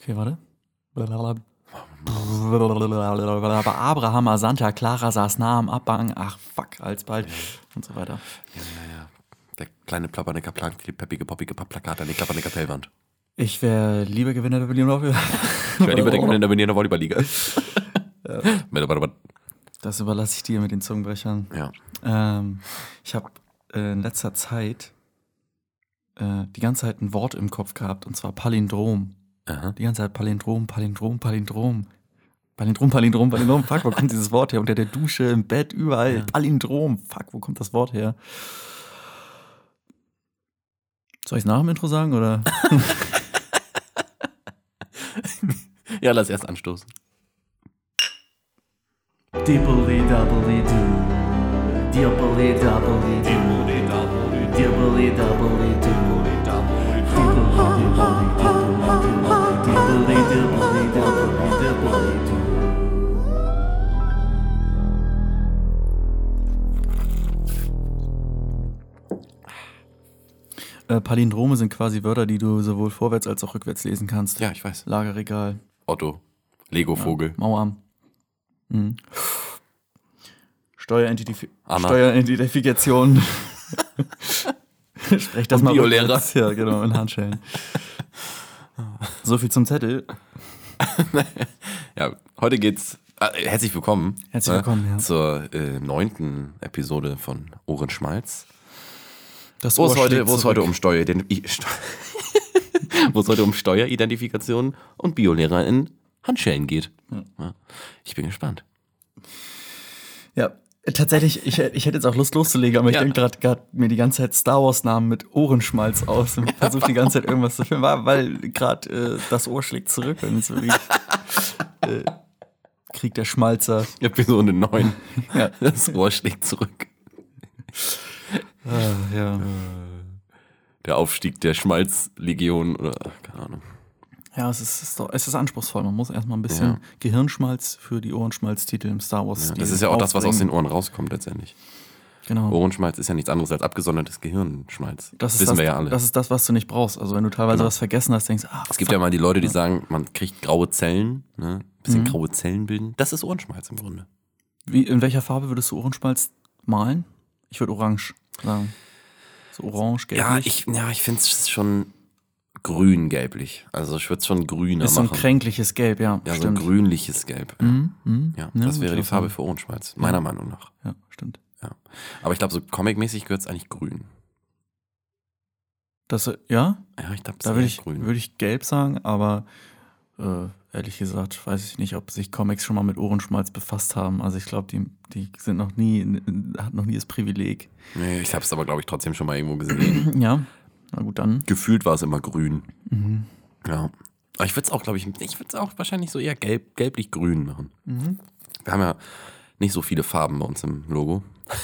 Okay, warte. Abraham, Santa Clara saß nah am Abhang. Ach, fuck, alsbald. Und so weiter. Ja, ja, ja. Der kleine Plappernicker plant die peppige, poppige Plakat an die Klappernicker Pellwand. Ich wäre lieber Gewinner der Berliner. Ich werde lieber denken in der Berliner Volleyballliga. Das überlasse ich dir mit den Zungenbrechern. Ja. Ähm, ich habe äh, in letzter Zeit äh, die ganze Zeit ein Wort im Kopf gehabt, und zwar Palindrom. Aha. Die ganze Zeit Palindrom, Palindrom, Palindrom. Palindrom, Palindrom, Palindrom. Fuck, wo kommt dieses Wort her? Unter der Dusche, im Bett, überall. Palindrom. Fuck, wo kommt das Wort her? Soll ich es nach dem Intro sagen oder? Ja, lass erst anstoßen. Dibbly doubly doo. Dibbly doubly doo. Dibbly doubly doo. Dibbly dibbly dibbly dibbly doo. Äh, Palindrome sind quasi Wörter, die du sowohl vorwärts als auch rückwärts lesen kannst. Ja, ich weiß. Lagerregal, Otto. Lego-Vogel. Mauerarm. Mhm. Steueridentifi Anna. Steueridentifikation. Sprech das Und mal Biolehrer. Ja, genau, in Handschellen. So viel zum Zettel. Ja, heute geht's. Äh, herzlich willkommen. Herzlich willkommen, ja. Zur äh, neunten Episode von Ohrenschmalz. Das Wo es heute, wo es heute um Steuerident- Steu wo es heute um Steueridentifikation und Biolehrer in Handschellen geht. Ja. Ich bin gespannt. Ja, tatsächlich, ich, ich hätte jetzt auch Lust loszulegen, aber ich Ja. denke gerade mir die ganze Zeit Star Wars-Namen mit Ohrenschmalz aus und versuche die ganze Zeit irgendwas zu filmen, weil- gerade äh, das Ohr schlägt zurück und so wie äh, Krieg der Schmalzer. Episode 9. Ja. Das Rohr schlägt zurück. Ah, ja. Der Aufstieg der Schmalzlegion oder ach, keine Ahnung. Ja, es ist, es ist, es ist anspruchsvoll. Man muss erstmal ein bisschen Ja. Gehirnschmalz für die Ohrenschmalz-Titel im Star Ja, Wars. das ist ja auch das, was aus den Ohren rauskommt letztendlich. Genau. Ohrenschmalz ist ja nichts anderes als abgesondertes Gehirnschmalz. Das ist Wissen das, wir ja alle. Das ist das, was du nicht brauchst. Also wenn du teilweise Genau. was vergessen hast, denkst ah, es gibt ja mal die Leute, die sagen, man kriegt graue Zellen, ne? ein bisschen graue Zellen bilden. Das ist Ohrenschmalz im Grunde. Wie, in welcher Farbe würdest du Ohrenschmalz malen? Ich würde orange sagen. So orange, gelb. Ja, ich, ja, ich finde es schon grün-gelblich. Also ich würde es schon grüner Ist so ein machen. kränkliches Gelb, ja. ja, so ein stimmt. grünliches Gelb. Ja, Mhm, mhm. ja, Ja, das wäre die Farbe für Ohrenschmalz, meiner Meinung nach. Ja, stimmt. Ja. Aber ich glaube, so comic-mäßig gehört es eigentlich grün. Das, ja, Ja, ich glaube, da würde ich, würde ich gelb sagen, aber äh, ehrlich gesagt weiß ich nicht, ob sich Comics schon mal mit Ohrenschmalz befasst haben. Also ich glaube, die, die sind noch nie, hat noch nie das Privileg. Nee, ich habe es aber, glaube ich, trotzdem schon mal irgendwo gesehen. Ja, na gut, dann. Gefühlt war es immer grün. Mhm. Ja. Aber ich würde es auch, glaube ich, ich würde es auch wahrscheinlich so eher gelb, gelblich-grün machen. Mhm. Wir haben ja nicht so viele Farben bei uns im Logo.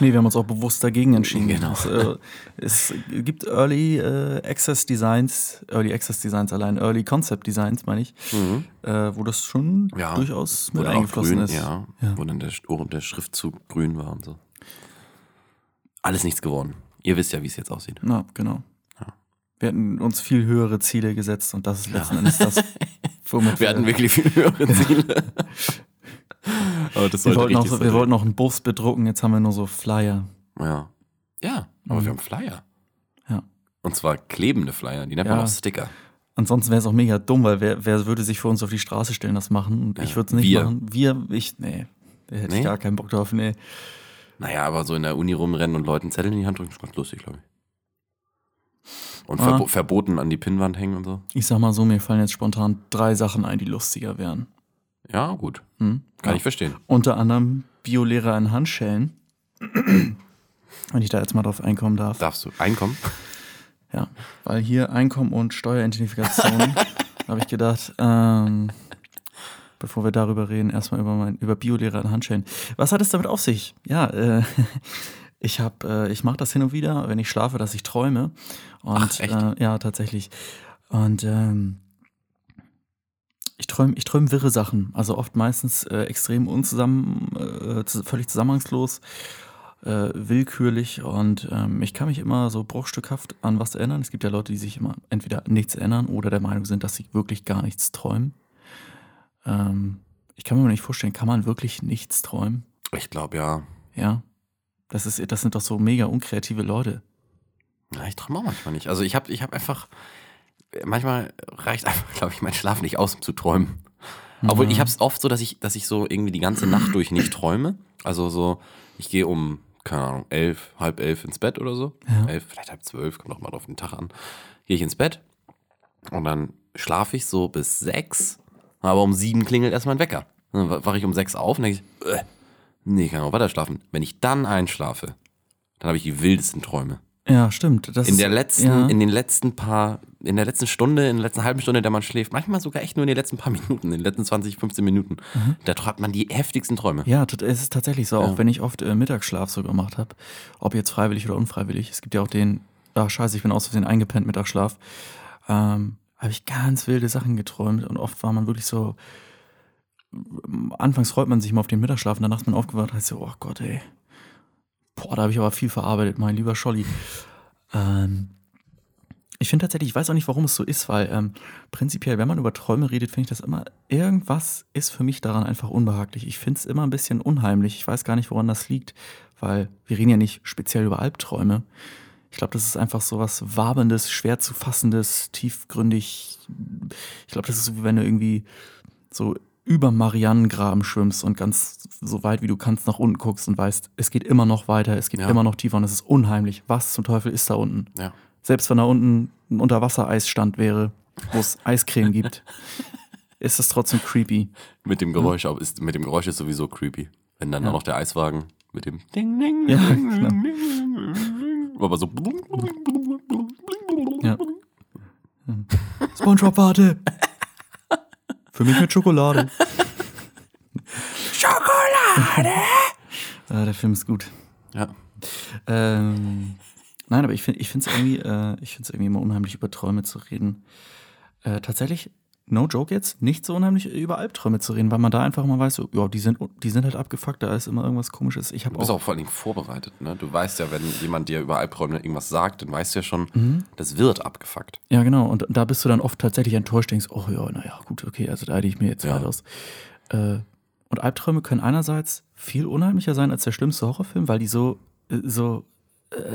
Nee, wir haben uns auch bewusst dagegen entschieden. Genau. Es, äh, es gibt Early äh, Access Designs, Early Access Designs allein, Early Concept Designs, meine ich, äh, wo das schon Ja, durchaus mit eingeflossen grün, ist. Ja, Ja. wo dann der, der Schriftzug grün war und so. Alles nichts geworden. Ihr wisst ja, wie es jetzt aussieht. Na, genau. Ja. Wir hatten uns viel höhere Ziele gesetzt und das ist letzten Endes das, womit Wir hatten wirklich viel höhere Ziele. Aber das wir, sollte wollten auch, wir wollten noch einen Bus bedrucken, jetzt haben wir nur so Flyer. Ja. Ja, aber Mhm. wir haben Flyer. Ja. Und zwar klebende Flyer, die nennt man Ja. auch Sticker. Ansonsten wäre es auch mega dumm, weil wer, wer würde sich für uns auf die Straße stellen, das machen? Und ich Ja, würde es nicht wir. machen. Wir, ich, nee. Da hätte Nee? ich gar keinen Bock drauf, nee. Naja, aber so in der Uni rumrennen und Leuten Zettel in die Hand drücken, ist ganz lustig, glaube ich. Und Ah. verbo verboten an die Pinnwand hängen und so. Ich sag mal so, mir fallen jetzt spontan drei Sachen ein, die lustiger wären. Ja, gut. Hm? Kann Ja. ich verstehen. Unter anderem Biolehrer in Handschellen. Wenn ich da jetzt mal drauf einkommen darf. Darfst du einkommen? Ja, weil hier Einkommen und Steueridentifikation, habe ich gedacht, ähm, bevor wir darüber reden, erstmal über mein, über Biolehrer in Handschellen. Was hat es damit auf sich? Ja, äh, ich habe, äh, ich mache das hin und wieder, wenn ich schlafe, dass ich träume. Und Ach, echt? Äh, ja, tatsächlich. Und ähm, ich träume ich träum wirre Sachen. Also oft meistens äh, extrem unzusammen, äh, völlig zusammenhangslos. äh, willkürlich und ähm, ich kann mich immer so bruchstückhaft an was erinnern. Es gibt ja Leute, die sich immer entweder nichts erinnern oder der Meinung sind, dass sie wirklich gar nichts träumen. Ähm, ich kann mir nicht vorstellen, kann man wirklich nichts träumen? Ich glaube ja. Ja. Das, ist, das sind doch so mega unkreative Leute. Ja, ich träume auch manchmal nicht. Also ich habe ich hab einfach, manchmal reicht einfach, glaube ich, mein Schlaf nicht aus, um zu träumen. Obwohl ich habe es oft so, dass ich, dass ich so irgendwie die ganze Nacht durch nicht träume. Also so, ich gehe um, keine Ahnung, elf, halb elf ins Bett oder so. Ja. Elf, vielleicht halb zwölf, kommt auch mal auf den Tag an. Gehe ich ins Bett und dann schlafe ich so bis sechs, aber um sieben klingelt erst mein Wecker. Dann wache ich um sechs auf und denke ich, äh, nee, ich kann auch weiter schlafen. Wenn ich dann einschlafe, dann habe ich die wildesten Träume. Ja, stimmt. Das In der letzten, ja. in den letzten paar, in der letzten Stunde, in der letzten halben Stunde, der man schläft, manchmal sogar echt nur in den letzten paar Minuten, in den letzten 20, 15 Minuten, da träumt man die heftigsten Träume. Mhm. Ja, es ist tatsächlich so, auch Ja. wenn ich oft äh, Mittagsschlaf so gemacht habe, ob jetzt freiwillig oder unfreiwillig. Es gibt ja auch den, ach scheiße, ich bin aus Versehen eingepennt, Mittagsschlaf. Ähm, habe ich ganz wilde Sachen geträumt und oft war man wirklich so, anfangs freut man sich mal auf den Mittagsschlaf und danach ist man aufgewacht und heißt so, oh Gott, ey. Boah, da habe ich aber viel verarbeitet, mein lieber Scholli. Ähm, ich finde tatsächlich, ich weiß auch nicht, warum es so ist, weil ähm, prinzipiell, wenn man über Träume redet, finde ich das immer, irgendwas ist für mich daran einfach unbehaglich. Ich finde es immer ein bisschen unheimlich. Ich weiß gar nicht, woran das liegt, weil wir reden ja nicht speziell über Albträume. Ich glaube, das ist einfach so was Wabendes, schwer zu fassendes, tiefgründig. Ich glaube, das ist so, wie wenn du irgendwie so über Marianengraben schwimmst und ganz so weit wie du kannst nach unten guckst und weißt, es geht immer noch weiter, es geht Ja. immer noch tiefer und es ist unheimlich. Was zum Teufel ist da unten? Ja. Selbst wenn da unten ein Unterwassereisstand wäre, wo es Eiscreme gibt, ist es trotzdem creepy. Mit dem Geräusch, auch ist, mit dem Geräusch ist sowieso creepy. Wenn dann Ja. auch noch der Eiswagen mit dem Ding, Ding, Ja, Ding, genau. Ding, Ding, Ding, aber so. Ja. Spongebob, warte! Für mich mit Schokolade. Schokolade! Ah, der Film ist gut. Ja. Ähm, nein, aber ich finde ich es irgendwie, äh, ich find's irgendwie immer unheimlich, über Träume zu reden. Äh, tatsächlich, no joke jetzt, nicht so unheimlich über Albträume zu reden, weil man da einfach mal weiß, so, ja, die sind, die sind halt abgefuckt, da ist immer irgendwas komisches. Ich Du bist auch, auch vor allen Dingen vorbereitet, ne? Du weißt ja, wenn jemand dir über Albträume irgendwas sagt, dann weißt du ja schon, Mhm. das wird abgefuckt. ja genau, und da bist du dann oft tatsächlich enttäuscht, denkst, oh ja, naja, gut, okay, also da hätte ich mir jetzt Ja. halt aus. Äh, und Albträume können einerseits viel unheimlicher sein als der schlimmste Horrorfilm, weil die so, äh, so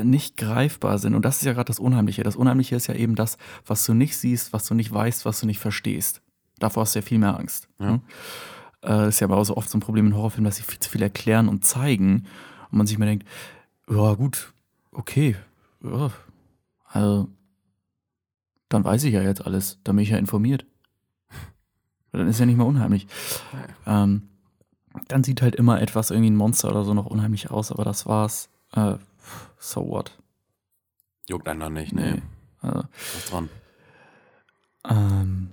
nicht greifbar sind. Und das ist ja gerade das Unheimliche. Das Unheimliche ist ja eben das, was du nicht siehst, was du nicht weißt, was du nicht verstehst. Davor hast du ja viel mehr Angst. Ja. ne? Äh, ist ja aber auch so oft so ein Problem in Horrorfilmen, dass sie viel zu viel erklären und zeigen. Und man sich immer denkt, ja gut, okay, ja, also dann weiß ich ja jetzt alles, dann bin ich ja informiert. Dann ist ja nicht mehr unheimlich. Ähm, dann sieht halt immer etwas, irgendwie ein Monster oder so noch unheimlich aus, aber das war's. Äh, so what? Juckt einen dann nicht, nee. Nee. Äh, Was dran? ähm,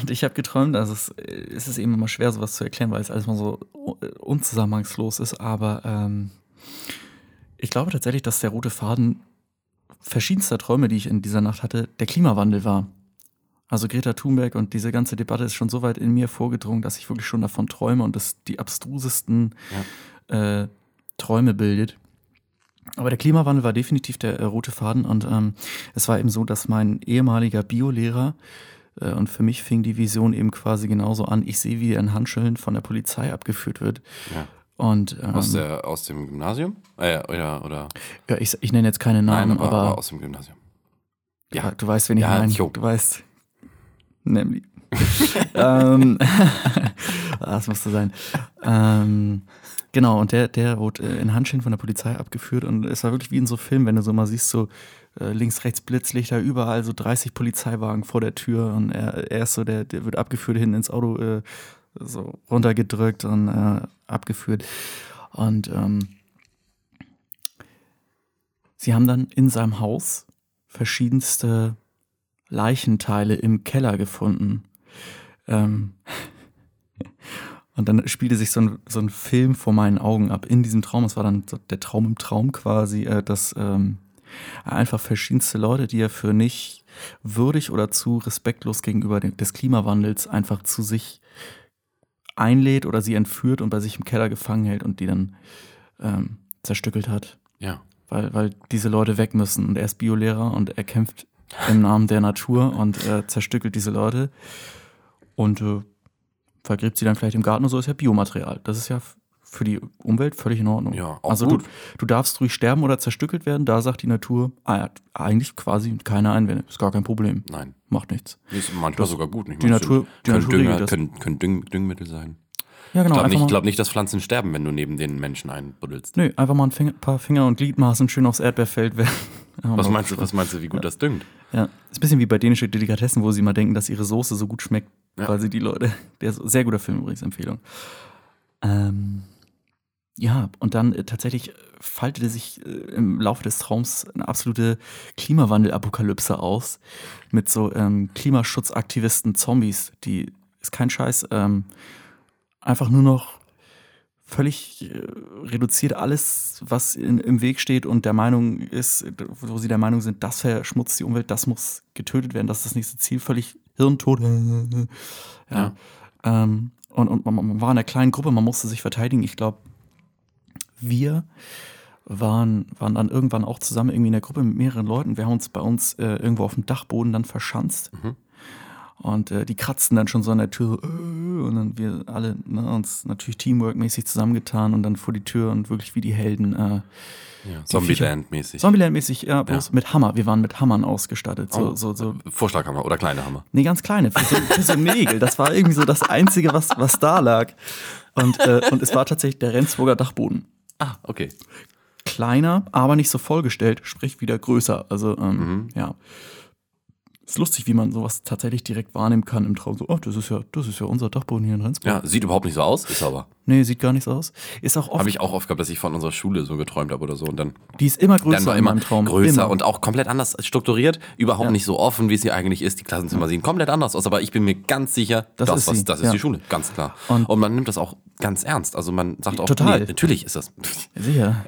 und ich habe geträumt, also es, es ist eben immer schwer, sowas zu erklären, weil es alles mal so unzusammenhangslos ist, aber ähm, ich glaube tatsächlich, dass der rote Faden verschiedenster Träume, die ich in dieser Nacht hatte, der Klimawandel war. Also Greta Thunberg und diese ganze Debatte ist schon so weit in mir vorgedrungen, dass ich wirklich schon davon träume und das die abstrusesten äh, Träume bildet. Aber der Klimawandel war definitiv der äh, rote Faden und ähm, es war eben so, dass mein ehemaliger Biolehrer äh, und für mich fing die Vision eben quasi genauso an. Ich sehe, wie er in Handschellen von der Polizei abgeführt wird. Ja. Und ähm, Aus, der, aus dem Gymnasium? Äh, oder, oder ja, ich, ich nenne jetzt keine nein, Namen, aber, aber, aber aus dem Gymnasium. ja, du weißt, wen ich Ja, meine. jo. Du weißt. Nämlich. ähm, das musste sein. Ähm, genau, und der, der wurde äh, in Handschellen von der Polizei abgeführt und es war wirklich wie in so Filmen, wenn du so mal siehst, so äh, links, rechts Blitzlichter, überall so 30 Polizeiwagen vor der Tür und er, er ist so, der, der wird abgeführt, hinten ins Auto äh, so runtergedrückt und äh, abgeführt. Und ähm, sie haben dann in seinem Haus verschiedenste Leichenteile im Keller gefunden. Ähm, und dann spielte sich so ein, so ein Film vor meinen Augen ab in diesem Traum. Es war dann so der Traum im Traum quasi, äh, dass ähm, einfach verschiedenste Leute, die er für nicht würdig oder zu respektlos gegenüber dem, des Klimawandels einfach zu sich einlädt oder sie entführt und bei sich im Keller gefangen hält und die dann ähm, zerstückelt hat. Ja. Weil, weil diese Leute weg müssen. Und er ist Biolehrer und er kämpft im Namen der Natur und äh, zerstückelt diese Leute. Und äh, vergräbt sie dann vielleicht im Garten und so ist ja Biomaterial. Das ist ja für die Umwelt völlig in Ordnung. Ja, auch also gut. Du, du darfst ruhig sterben oder zerstückelt werden, da sagt die Natur, ah, ja, eigentlich quasi keine Einwände, ist gar kein Problem, Nein. macht nichts. Ist manchmal sogar gut. Nicht die Natur- die können, Natur Dünger, das. können, können Düng, Düngmittel sein. Ja, genau. Ich glaube nicht, glaub nicht, dass Pflanzen sterben, wenn du neben den Menschen einbuddelst. Nö, einfach mal ein Finger, paar Finger und Gliedmaßen schön aufs Erdbeerfeld werfen. Was meinst du, was meinst du, wie gut das düngt? Ja, ist ein bisschen wie bei dänischen Delikatessen, wo sie mal denken, dass ihre Soße so gut schmeckt, Ja. sie die Leute. Der ist sehr guter Film übrigens, Empfehlung. Ähm, ja, und dann äh, tatsächlich faltete sich äh, im Laufe des Traums eine absolute Klimawandel-Apokalypse aus mit so ähm, Klimaschutzaktivisten, Zombies, die ist kein Scheiß, ähm, einfach nur noch völlig äh, reduziert alles, was in, im Weg steht und der Meinung ist, wo sie der Meinung sind, das verschmutzt die Umwelt, das muss getötet werden, das ist das nächste Ziel, völlig hirntot. ja. Ja. Ähm, und und man, man war in einer kleinen Gruppe, man musste sich verteidigen. Ich glaube, wir waren, waren dann irgendwann auch zusammen irgendwie in der Gruppe mit mehreren Leuten. Wir haben uns bei uns äh, irgendwo auf dem Dachboden dann verschanzt. Mhm. Und äh, die kratzten dann schon so an der Tür. Äh, und dann wir alle ne, uns natürlich teamworkmäßig zusammengetan und dann vor die Tür und wirklich wie die Helden. Äh, Ja, Zombieland-mäßig. Zombieland-mäßig, ja, bloß Ja. mit Hammer. Wir waren mit Hammern ausgestattet. So, Oh. so, so Vorschlaghammer oder kleine Hammer. Nee, ganz kleine, für so, für so Nägel. Das war irgendwie so das Einzige, was, was da lag. Und, äh, und es war tatsächlich der Rendsburger Dachboden. Ah, okay. Kleiner, aber nicht so vollgestellt, sprich wieder größer. Also, ähm, Mhm. ja. Ist lustig, wie man sowas tatsächlich direkt wahrnehmen kann im Traum. So, oh, das ist ja, das ist ja unser Dachboden hier in Rendsburg. Ja, sieht überhaupt nicht so aus, ist aber. Nee, sieht gar nicht so aus. Ist auch oft, Habe ich auch oft gehabt, dass ich von unserer Schule so geträumt habe oder so. Und dann, die ist immer größer dann war in immer meinem Traum. größer immer. und auch komplett anders strukturiert. Überhaupt Ja. nicht so offen, wie sie eigentlich ist. Die Klassenzimmer sehen komplett anders aus. Aber ich bin mir ganz sicher, Das das, ist was, das ist ja. die Schule, ganz klar. Und- Und, man nimmt das auch ganz ernst. Also man sagt auch, Total. nee, natürlich ist das. Sicher.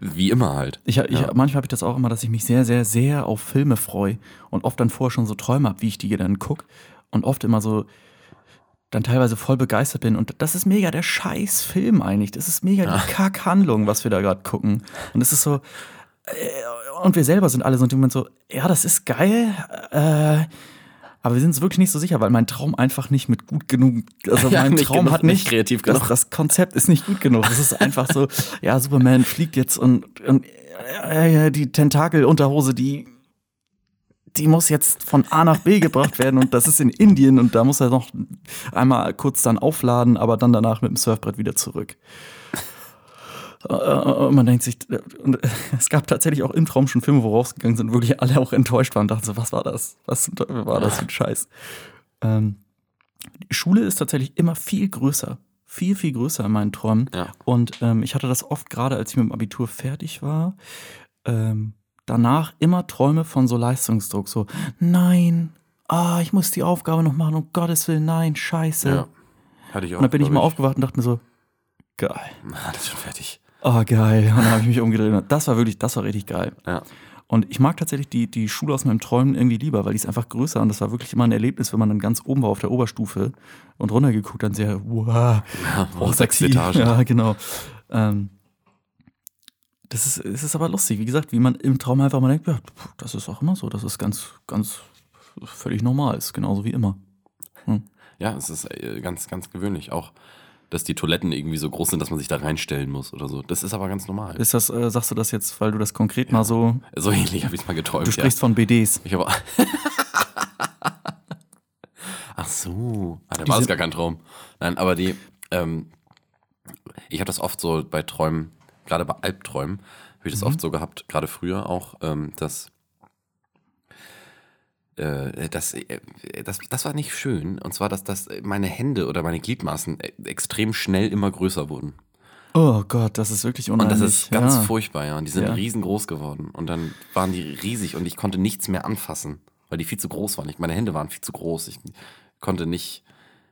Wie immer halt. Ich, ich, Manchmal habe ich das auch immer, dass ich mich sehr, sehr, sehr auf Filme freue und oft dann vorher schon so Träume habe, wie ich die dann gucke und oft immer so dann teilweise voll begeistert bin und das ist mega der scheiß Film eigentlich. Das ist mega die Kackhandlung, was wir da gerade gucken. Und es ist so äh, und wir selber sind alle so im Moment so, ja, das ist geil, äh, aber wir sind uns wirklich nicht so sicher, weil mein Traum einfach nicht mit gut genug, also Ja, mein Traum genug, hat nicht, nicht kreativ das, genug. das Konzept ist nicht gut genug. Das ist einfach so, ja, Superman fliegt jetzt und, und äh, die Tentakelunterhose, die die muss jetzt von A nach B gebracht werden und das ist in Indien und da muss er noch einmal kurz dann aufladen, aber dann danach mit dem Surfbrett wieder zurück. Äh, Und man denkt sich, und es gab tatsächlich auch im Traum schon Filme, wo rausgegangen sind, wirklich alle auch enttäuscht waren und dachten so, was war das? Was war das für ein Scheiß? Ähm, die Schule ist tatsächlich immer viel größer. Viel, viel größer in meinen Träumen. Ja. Und ähm, ich hatte das oft gerade, als ich mit dem Abitur fertig war, ähm, danach immer Träume von so Leistungsdruck. So, nein, ah, ich muss die Aufgabe noch machen, um Gottes Willen, nein, scheiße. Ja. Hatte ich auch. Und dann bin ich mal aufgewacht und dachte mir so, geil. Das ist schon fertig. Oh, geil. Und dann habe ich mich umgedreht. Das war wirklich, das war richtig geil. Ja. Und ich mag tatsächlich die, die Schule aus meinem Träumen irgendwie lieber, weil die ist einfach größer und das war wirklich immer ein Erlebnis, wenn man dann ganz oben war auf der Oberstufe und runtergeguckt, dann sehr, wow, Ja, oh, sechste sexy. Etage. Ja, genau. Ähm, das ist, es ist aber lustig, wie gesagt, wie man im Traum einfach mal denkt, ja, das ist auch immer so, das ist ganz, ganz völlig normal, ist genauso wie immer. Ja, es ist äh, ganz, ganz gewöhnlich. Auch, dass die Toiletten irgendwie so groß sind, dass man sich da reinstellen muss oder so. Das ist aber ganz normal. Ist das, äh, sagst du das jetzt, weil du das konkret mal so, So ähnlich habe ich es mal geträumt. du sprichst von BDs. Ja. Ich habe. Ach so. Ah, da Die war es gar kein Traum. Nein, aber die. Ähm, ich habe das oft so bei Träumen, gerade bei Albträumen, habe ich das oft so gehabt, gerade früher auch, ähm, dass. Äh, das, äh, das, das war nicht schön. Und zwar, dass, dass meine Hände oder meine Gliedmaßen äh, extrem schnell immer größer wurden. Oh Gott, das ist wirklich Und unheimlich. das ist ganz ja. furchtbar, ja. Und die sind Ja. riesengroß geworden. Und dann waren die riesig und ich konnte nichts mehr anfassen, weil die viel zu groß waren. Ich, meine Hände waren viel zu groß. Ich konnte nicht,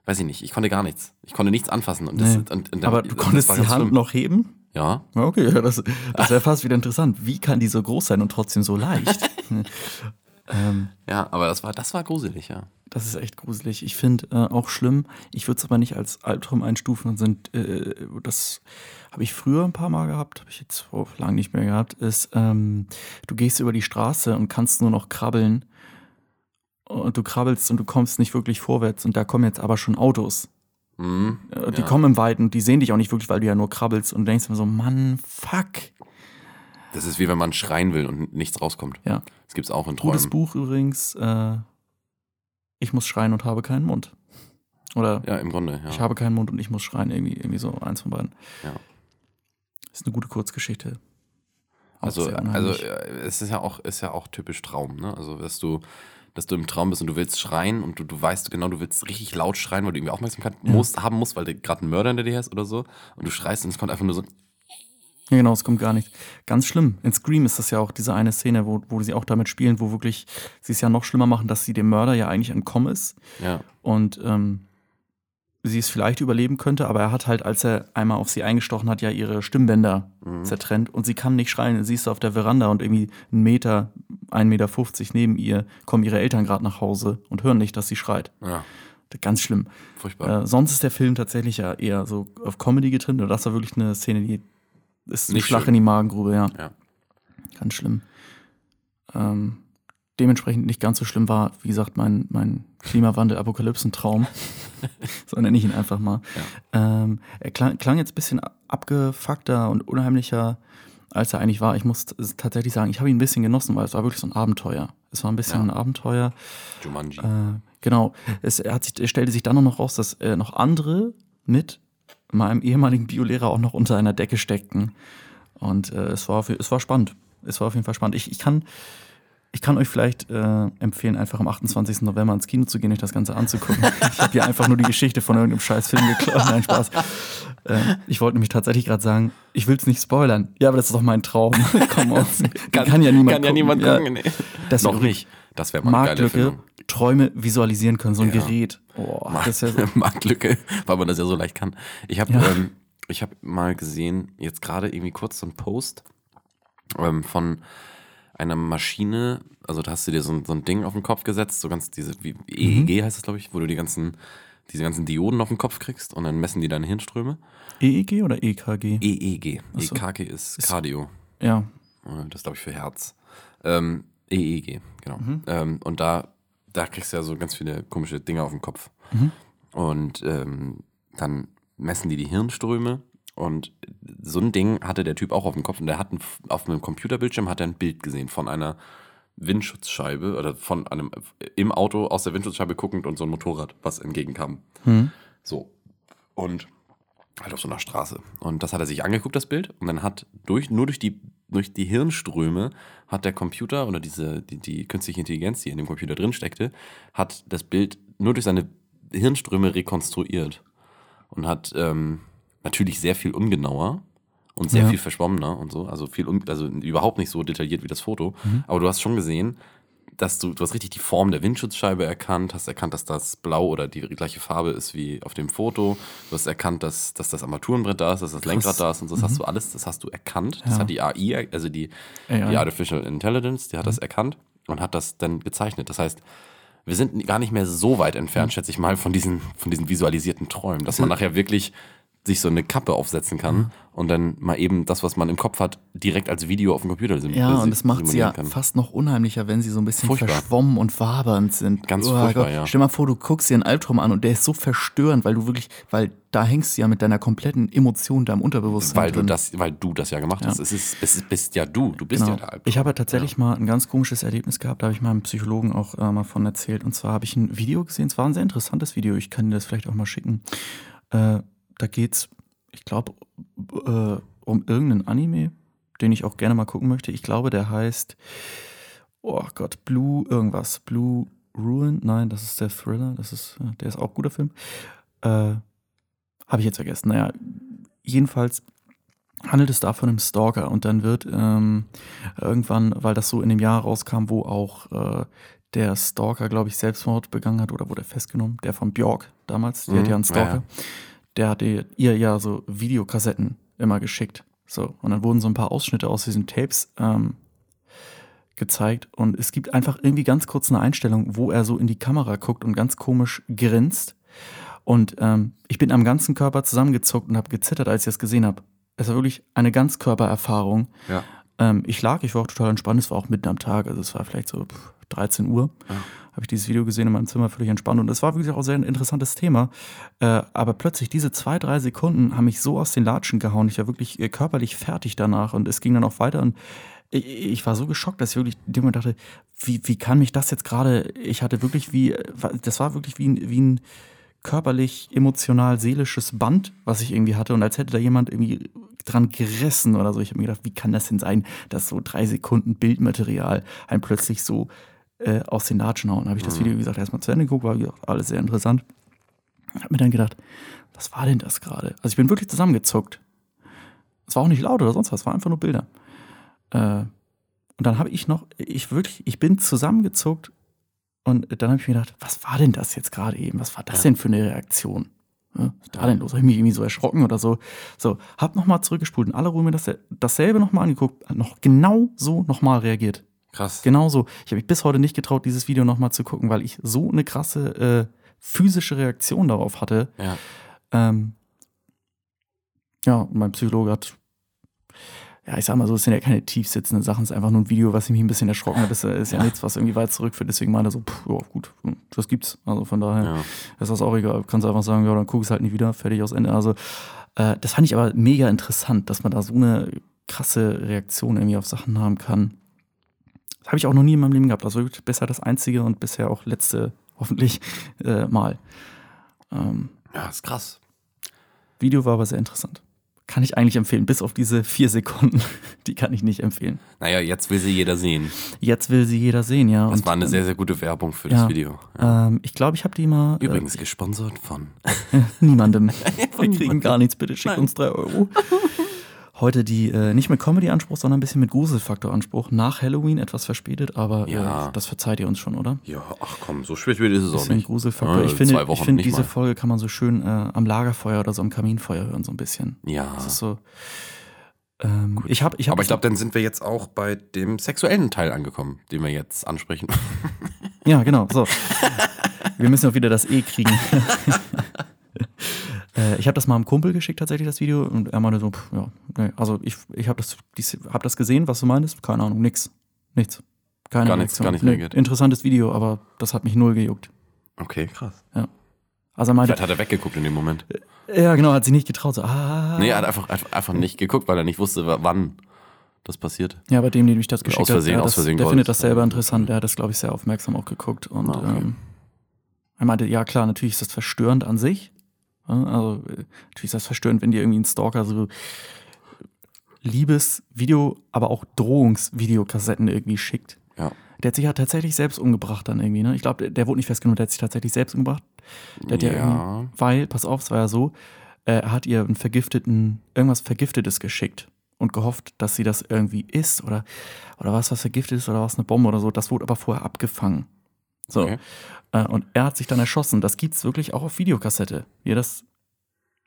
weiß ich nicht, ich konnte gar nichts. Ich konnte nichts anfassen. Und das, Nee. und, und dann- Aber du konntest die Hand schlimm. noch heben? Ja, Okay, das, das wäre fast wieder interessant. Wie kann die so groß sein und trotzdem so leicht? Ähm, Ja, aber das war, das war gruselig, ja. das ist echt gruselig. Ich finde äh, auch schlimm, ich würde es aber nicht als Albtraum einstufen und sind, äh, das habe ich früher ein paar Mal gehabt, habe ich jetzt oh, lange nicht mehr gehabt, ist, ähm, du gehst über die Straße und kannst nur noch krabbeln und du krabbelst und du kommst nicht wirklich vorwärts und da kommen jetzt aber schon Autos. Mhm. Äh, Die Ja. kommen im Weiten und die sehen dich auch nicht wirklich, weil du ja nur krabbelst und denkst immer so, Mann, fuck. Das ist wie wenn man schreien will und nichts rauskommt. Ja. Das gibt's auch in Gutes Träumen. Buch übrigens, äh, Ich muss schreien und habe keinen Mund. Oder Ja, im Grunde, ja. Ich habe keinen Mund und ich muss schreien, irgendwie, irgendwie so eins von beiden. Ja. Ist eine gute Kurzgeschichte. Auch Also, also äh, es ist ja auch, ist ja auch typisch Traum, ne? Also, dass du, dass du im Traum bist und du willst schreien und du, du weißt genau, du willst richtig laut schreien, weil du irgendwie Aufmerksamkeit Ja. musst, haben musst, weil du gerade einen Mörder hinter dir hast oder so. Und du schreist und es kommt einfach nur so. Ja, genau, es kommt gar nicht. Ganz schlimm. In Scream ist das ja auch diese eine Szene, wo, wo sie auch damit spielen, wo wirklich sie es ja noch schlimmer machen, dass sie dem Mörder ja eigentlich entkommen ist Ja, und ähm, sie es vielleicht überleben könnte, aber er hat halt, als er einmal auf sie eingestochen hat, ja ihre Stimmbänder Mhm. zertrennt und sie kann nicht schreien. Sie ist auf der Veranda und irgendwie einen Meter, 1,50 Meter neben ihr kommen ihre Eltern gerade nach Hause und hören nicht, dass sie schreit. ja, Ganz schlimm. furchtbar. Äh, sonst ist der Film tatsächlich ja eher so auf Comedy getrimmt. Und das war wirklich eine Szene, die ist ein Nicht Schlag in die Magengrube, ja. Ja. Ganz schlimm. Ähm, dementsprechend nicht ganz so schlimm war, wie gesagt, mein, mein Klimawandel-Apokalypsentraum. so nenne ich ihn einfach mal. Ähm, er klang, klang jetzt ein bisschen abgefuckter und unheimlicher, als er eigentlich war. Ich muss tatsächlich sagen, ich habe ihn ein bisschen genossen, weil es war wirklich so ein Abenteuer. Es war ein bisschen Ja. ein Abenteuer. Jumanji. Äh, genau. Es, er hat sich, es stellte sich dann noch raus, dass äh, noch andere mit meinem ehemaligen Biolehrer auch noch unter einer Decke steckten. Und äh, es, war, es war spannend. Es war auf jeden Fall spannend. Ich, ich, kann, ich kann euch vielleicht äh, empfehlen, einfach am 28. November ins Kino zu gehen, euch das Ganze anzugucken. ich habe hier einfach nur die Geschichte von irgendeinem scheiß Film geklaut. Nein, Spaß. Äh, ich wollte nämlich tatsächlich gerade sagen, ich will es nicht spoilern. Ja, aber das ist doch mein Traum. Komm on. kann, kann ja niemand Kann ja gucken. niemand Ja, gucken. Nee. das Noch nicht. Das wäre mal eine geile Marktlücke, Erfindung. Träume visualisieren können, so ein Ja. Gerät. Oh, das ja so. Marktlücke, weil man das ja so leicht kann. Ich habe Ja. ähm, ich hab mal gesehen, jetzt gerade irgendwie kurz so ein Post ähm, von einer Maschine, also da hast du dir so ein, so ein Ding auf den Kopf gesetzt, so ganz diese, wie EEG Mhm. heißt es, glaube ich, wo du die ganzen, diese ganzen Dioden auf den Kopf kriegst und dann messen die deine Hirnströme. EEG E oder EKG? EEG. So. EKG ist Cardio. Ja. Das glaube ich für Herz. Ähm, EEG, genau. Mhm. Ähm, und da, da kriegst du ja so ganz viele komische Dinge auf den Kopf. Mhm. Und ähm, dann messen die die Hirnströme. Und so ein Ding hatte der Typ auch auf dem Kopf. Und der hat ein, auf einem Computerbildschirm hat er ein Bild gesehen von einer Windschutzscheibe oder von einem im Auto aus der Windschutzscheibe guckend und so ein Motorrad, was entgegenkam. Hm. So. Und halt auf so einer Straße. Und das hat er sich angeguckt, das Bild. Und dann hat durch, nur durch die, durch die Hirnströme hat der Computer oder diese, die, die künstliche Intelligenz, die in dem Computer drin steckte, hat das Bild nur durch seine Hirnströme rekonstruiert. Und hat ähm, natürlich sehr viel ungenauer und sehr Ja. viel verschwommener und so. Also viel, also überhaupt nicht so detailliert wie das Foto. Mhm. Aber du hast schon gesehen, dass du, du hast richtig die Form der Windschutzscheibe erkannt, hast erkannt, dass das blau oder die gleiche Farbe ist wie auf dem Foto. Du hast erkannt, dass, dass das Armaturenbrett da ist, dass das Lenkrad da ist und so. Das hast du alles, das hast du erkannt. Das Mhm. Ja. hat die AI, also die, AI. die Artificial Intelligence, die hat Mhm. das erkannt und hat das dann gezeichnet. Das heißt, wir sind gar nicht mehr so weit entfernt, Mhm. schätze ich mal, von diesen, von diesen visualisierten Träumen, dass man nachher wirklich sich so eine Kappe aufsetzen kann Mhm. und dann mal eben das, was man im Kopf hat, direkt als Video auf dem Computer sim Ja, äh, und das macht sie ja kann. fast noch unheimlicher, wenn sie so ein bisschen Furchtbar. verschwommen und wabernd sind. Ganz furchtbar, Gott. ja. Stell mal vor, du guckst dir einen Albtraum an und der ist so verstörend, weil du wirklich, weil da hängst du ja mit deiner kompletten Emotion, deinem Unterbewusstsein Weil du drin. das, weil du das ja gemacht Ja. hast. Es ist, es ist, bist ja du. Du bist Genau. ja der Albtraum. Ich habe ja tatsächlich mal ein ganz komisches Erlebnis gehabt, da habe ich meinem Psychologen auch äh, mal von erzählt. Und zwar habe ich ein Video gesehen, es war ein sehr interessantes Video, ich kann dir das vielleicht auch mal schicken. Äh, da geht's, ich glaube, äh, um irgendeinen Anime, den ich auch gerne mal gucken möchte. Ich glaube, der heißt, oh Gott, Blue irgendwas. Blue Ruin? Nein, das ist der Thriller, das ist, äh, der ist auch ein guter Film. Äh, habe ich jetzt vergessen. Naja, jedenfalls handelt es da von einem Stalker und dann wird ähm, irgendwann, weil das so in dem Jahr rauskam, wo auch äh, der Stalker, glaube ich, Selbstmord begangen hat oder wurde er festgenommen, der von Björk damals, die Mhm, hat ja einen Stalker, ja. Der hat ihr ihr ja so Videokassetten immer geschickt. So, und dann wurden so ein paar Ausschnitte aus diesen Tapes ähm, gezeigt und es gibt einfach irgendwie ganz kurz eine Einstellung, wo er so in die Kamera guckt und ganz komisch grinst. Und ähm, ich bin am ganzen Körper zusammengezuckt und habe gezittert, als ich das gesehen habe. Es war wirklich eine Ganzkörpererfahrung. Ja. Ähm, ich lag, ich war auch total entspannt, es war auch mitten am Tag, also es war vielleicht so 13 Uhr. Ja. Habe ich dieses Video gesehen in meinem Zimmer, völlig entspannt. Und es war wirklich auch sehr ein interessantes Thema. Äh, aber plötzlich diese zwei, drei Sekunden haben mich so aus den Latschen gehauen. Ich war wirklich äh, körperlich fertig danach und es ging dann auch weiter. Und ich, ich war so geschockt, dass ich wirklich dem dachte, wie, wie kann mich das jetzt gerade, ich hatte wirklich wie, das war wirklich wie, ein- wie ein körperlich, emotional, seelisches Band, was ich irgendwie hatte. Und als hätte da jemand irgendwie dran gerissen oder so. Ich habe mir gedacht, wie kann das denn sein, dass so drei Sekunden Bildmaterial einem plötzlich so äh, aus den Latschen hauen. habe ich das Video, wie gesagt, erstmal zu Ende geguckt, war gesagt, alles sehr interessant. Hab mir dann gedacht, was war denn das gerade? Also ich bin wirklich zusammengezuckt. Es war auch nicht laut oder sonst was, es waren einfach nur Bilder. Äh, und dann habe ich noch, ich wirklich, ich bin zusammengezuckt und dann habe ich mir gedacht, was war denn das jetzt gerade eben? Was war das denn für eine Reaktion? Ja, was ist da denn los? Habe ich mich irgendwie so erschrocken oder so? So, hab nochmal zurückgespult und alle Ruhe mir das, dasselbe nochmal angeguckt, noch genau so nochmal reagiert. Krass. Genau so. Ich habe mich bis heute nicht getraut, dieses Video nochmal zu gucken, weil ich so eine krasse äh, physische Reaktion darauf hatte. Ja. Ähm, ja, mein Psychologe hat, ja, ich sag mal so, es sind ja keine tiefsitzenden Sachen, es ist einfach nur ein Video, was mich ein bisschen erschrocken hat. Das ist ja, nichts, was irgendwie weit zurückführt. Deswegen meinte er so, pff, ja, gut, das gibt's. Also von daher Ja. ist das auch egal. Du kannst einfach sagen, ja, dann guck es halt nicht wieder, fertig aus Ende. Also, äh, das fand ich aber mega interessant, dass man da so eine krasse Reaktion irgendwie auf Sachen haben kann. Das habe ich auch noch nie in meinem Leben gehabt. Also wirklich bisher das einzige und bisher auch letzte, hoffentlich, äh, Mal. Ähm, Ja, ist krass. Video war aber sehr interessant. Kann ich eigentlich empfehlen, bis auf diese vier Sekunden. Die kann ich nicht empfehlen. Naja, jetzt will sie jeder sehen. Jetzt will sie jeder sehen, ja. Das Und, war eine ähm, sehr, sehr gute Werbung für ja. das Video. Ja. Ähm, ich glaube, ich habe die mal. Übrigens gesponsert von. Äh, niemandem. Wir kriegen gar nichts, bitte schickt uns drei Euro. Heute die äh, nicht mit Comedy-Anspruch, sondern ein bisschen mit Gruselfaktor-Anspruch. Nach Halloween etwas verspätet, aber Ja. äh, das verzeiht ihr uns schon, oder? Ja, ach komm, so schwierig ist es auch Bisschen nicht. Gruselfaktor. Ja, ich finde, ich finde diese mal. Folge kann man so schön äh, am Lagerfeuer oder so am Kaminfeuer hören, so ein bisschen. Ja. Das ist so. Ähm, ich habe, ich habe. Aber ich glaube, dann sind wir jetzt auch bei dem sexuellen Teil angekommen, den wir jetzt ansprechen. Ja, genau. So. Wir müssen auch wieder das E kriegen. äh, ich habe das mal einem Kumpel geschickt, tatsächlich, das Video. Und er meinte so, pff, ja, nee. Also ich, ich habe das, hab das gesehen, was du meinst. Keine Ahnung, nix. Nichts. Keine Gar nichts, gar nicht Nee. Interessantes Video, aber das hat mich null gejuckt. Okay, krass. Also er meinte, Vielleicht hat er weggeguckt in dem Moment. ja genau, hat sich nicht getraut. So, ah. Nee, er hat einfach, einfach, nicht geguckt, weil er nicht wusste, wa- wann das passiert. Ja, bei dem, dem ich das geschickt Aus Versehen, habe, der, aus das, Versehen der wollte findet das selber interessant. Der hat das, glaube ich, sehr aufmerksam auch geguckt. Und Ah, okay. ähm, er meinte, ja klar, natürlich ist das verstörend an sich. Ja, Also natürlich ist das verstörend, wenn dir irgendwie ein Stalker so Liebesvideo, aber auch Drohungsvideokassetten irgendwie schickt. Ja. Der hat sich ja tatsächlich selbst umgebracht dann irgendwie, ne? Ich glaube, der, der wurde nicht festgenommen, der hat sich tatsächlich selbst umgebracht. Der hat ja, Ja. irgendwie, weil, pass auf, es war ja so, äh, er hat ihr einen vergifteten, irgendwas Vergiftetes geschickt und gehofft, dass sie das irgendwie isst oder, oder was, was vergiftet ist oder was, eine Bombe oder so. Das wurde aber vorher abgefangen. So. Okay. Äh, und er hat sich dann erschossen. Das gibt's wirklich auch auf Videokassette. Wie das,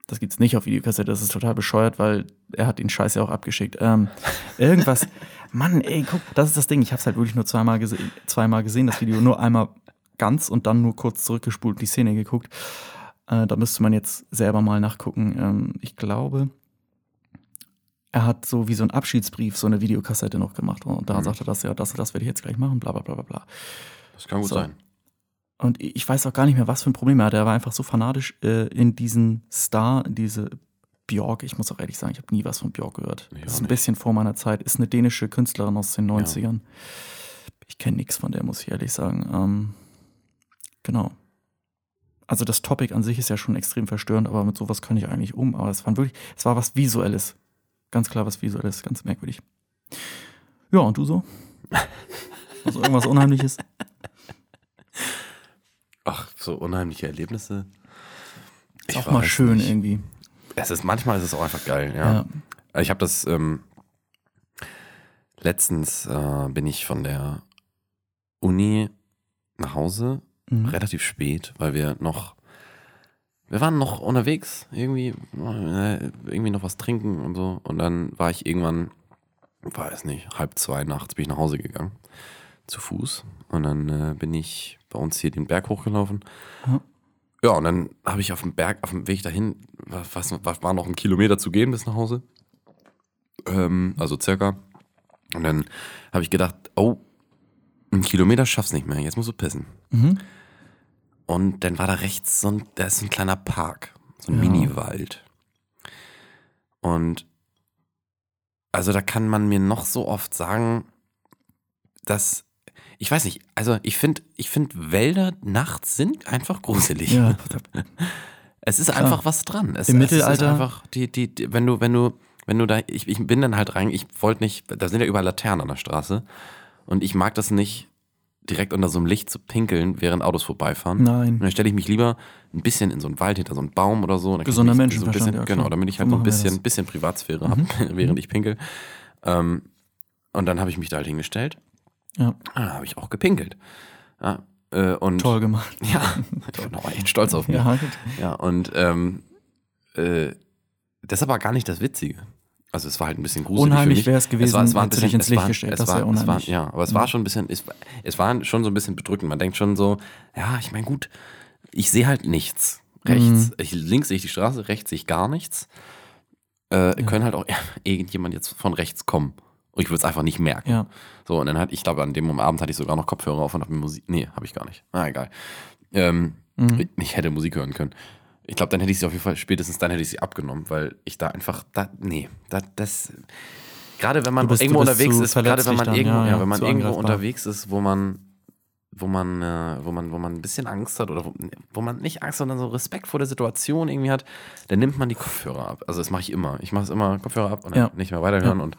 das gibt's nicht auf Videokassette. Das ist total bescheuert, weil er hat den Scheiß ja auch abgeschickt. Ähm, irgendwas. Mann, ey, guck, das ist das Ding. Ich habe es halt wirklich nur zweimal, gese zweimal gesehen, das Video. Nur einmal ganz und dann nur kurz zurückgespult, die Szene geguckt. Äh, da müsste man jetzt selber mal nachgucken. Ähm, ich glaube, er hat so wie so ein Abschiedsbrief so eine Videokassette noch gemacht. Und da Mhm. sagte er das, ja, das, das werde ich jetzt gleich machen, bla bla bla bla bla. Das kann gut So. sein. Und ich weiß auch gar nicht mehr, was für ein Problem er hatte. Er war einfach so fanatisch äh, in diesen Star, in diese Björk. Ich muss auch ehrlich sagen, ich habe nie was von Björk gehört. Ich das ist ein nicht. bisschen vor meiner Zeit. Ist eine dänische Künstlerin aus den 90ern. Ich kenne nichts von der, muss ich ehrlich sagen. Ähm, genau. Also das Topic an sich ist ja schon extrem verstörend, aber mit sowas kann ich eigentlich um. Aber es war wirklich, es war was Visuelles. Ganz klar was Visuelles, ganz merkwürdig. Ja, und du so? Also irgendwas Unheimliches? Ach, so unheimliche Erlebnisse. Ist Ich auch mal schön nicht. irgendwie. Es ist, manchmal ist es auch einfach geil, ja. Ich habe das, ähm, letztens äh, bin ich von der Uni nach Hause, Mhm. relativ spät, weil wir noch, wir waren noch unterwegs, irgendwie, äh, irgendwie noch was trinken und so. Und dann war ich irgendwann weiß nicht, halb zwei nachts bin ich nach Hause gegangen. Zu Fuß. Und dann äh, bin ich bei uns hier den Berg hochgelaufen. Ja. Ja, und dann habe ich auf dem Berg, auf dem Weg dahin, was, was war noch ein Kilometer zu gehen bis nach Hause. Ähm, also circa. Und dann habe ich gedacht, oh, ein Kilometer schaffst nicht mehr, jetzt musst du pissen. Mhm. Und dann war da rechts so ein, da ist so ein kleiner Park, so ein Ja. Mini-Wald. Und also da kann man mir noch so oft sagen, dass ich weiß nicht, also ich finde, ich finde Wälder nachts sind einfach gruselig. Ja, Es ist Klar. einfach was dran. Es, Im es ist Mittelalter- einfach die, die, die, wenn du, wenn du, wenn du da, ich, ich bin dann halt rein, ich wollte nicht, da sind ja überall Laternen an der Straße und ich mag das nicht, direkt unter so einem Licht zu pinkeln, während Autos vorbeifahren. Nein. Und dann stelle ich mich lieber ein bisschen in so einen Wald hinter so einen Baum oder so. Gesunder mich so ein bisschen, ja, Genau, damit ich halt so ein bisschen. Mhm. bisschen Privatsphäre habe, während ich pinkel. Ähm, und dann habe ich mich da halt hingestellt. Ja, Und dann habe ich auch gepinkelt. Ja, äh, und toll gemacht. Ja, ich bin auch echt stolz auf mich. Ja. Ja, und ähm, äh, das ist aber gar nicht das Witzige. Also es war halt ein bisschen gruselig Unheimlich mich. wär's gewesen, es war, es war ein bisschen, ins es Licht war, gestellt. Es Das war, es war, unheimlich. ja, aber es war schon ein bisschen, es, es war schon so ein bisschen bedrückend. Man denkt schon so, ja, ich meine gut, ich sehe halt nichts. Rechts, Mhm. ich, links sehe ich die Straße, rechts sehe ich gar nichts. Äh, Können halt auch irgendjemand jetzt von rechts kommen. Und ich würde es einfach nicht merken. Ja. So, und dann hatte ich glaube, an dem Abend hatte ich sogar noch Kopfhörer auf und habe mir Musik. Nee, habe ich gar nicht. Ah, egal. Ähm, Mhm. Ich hätte Musik hören können. Ich glaube, dann hätte ich sie auf jeden Fall, spätestens dann hätte ich sie abgenommen, weil ich da einfach, da, nee, da, das, gerade wenn man bist- irgendwo unterwegs ist, gerade wenn man irgendwo, ja, ja, wenn man irgendwo unterwegs ist, wo man, wo man, äh, wo man, wo man ein bisschen Angst hat oder wo, wo man nicht Angst, sondern so Respekt vor der Situation irgendwie hat, dann nimmt man die Kopfhörer ab. Also das mache ich immer. Ich mache es immer Kopfhörer ab und Ja. nicht mehr weiterhören und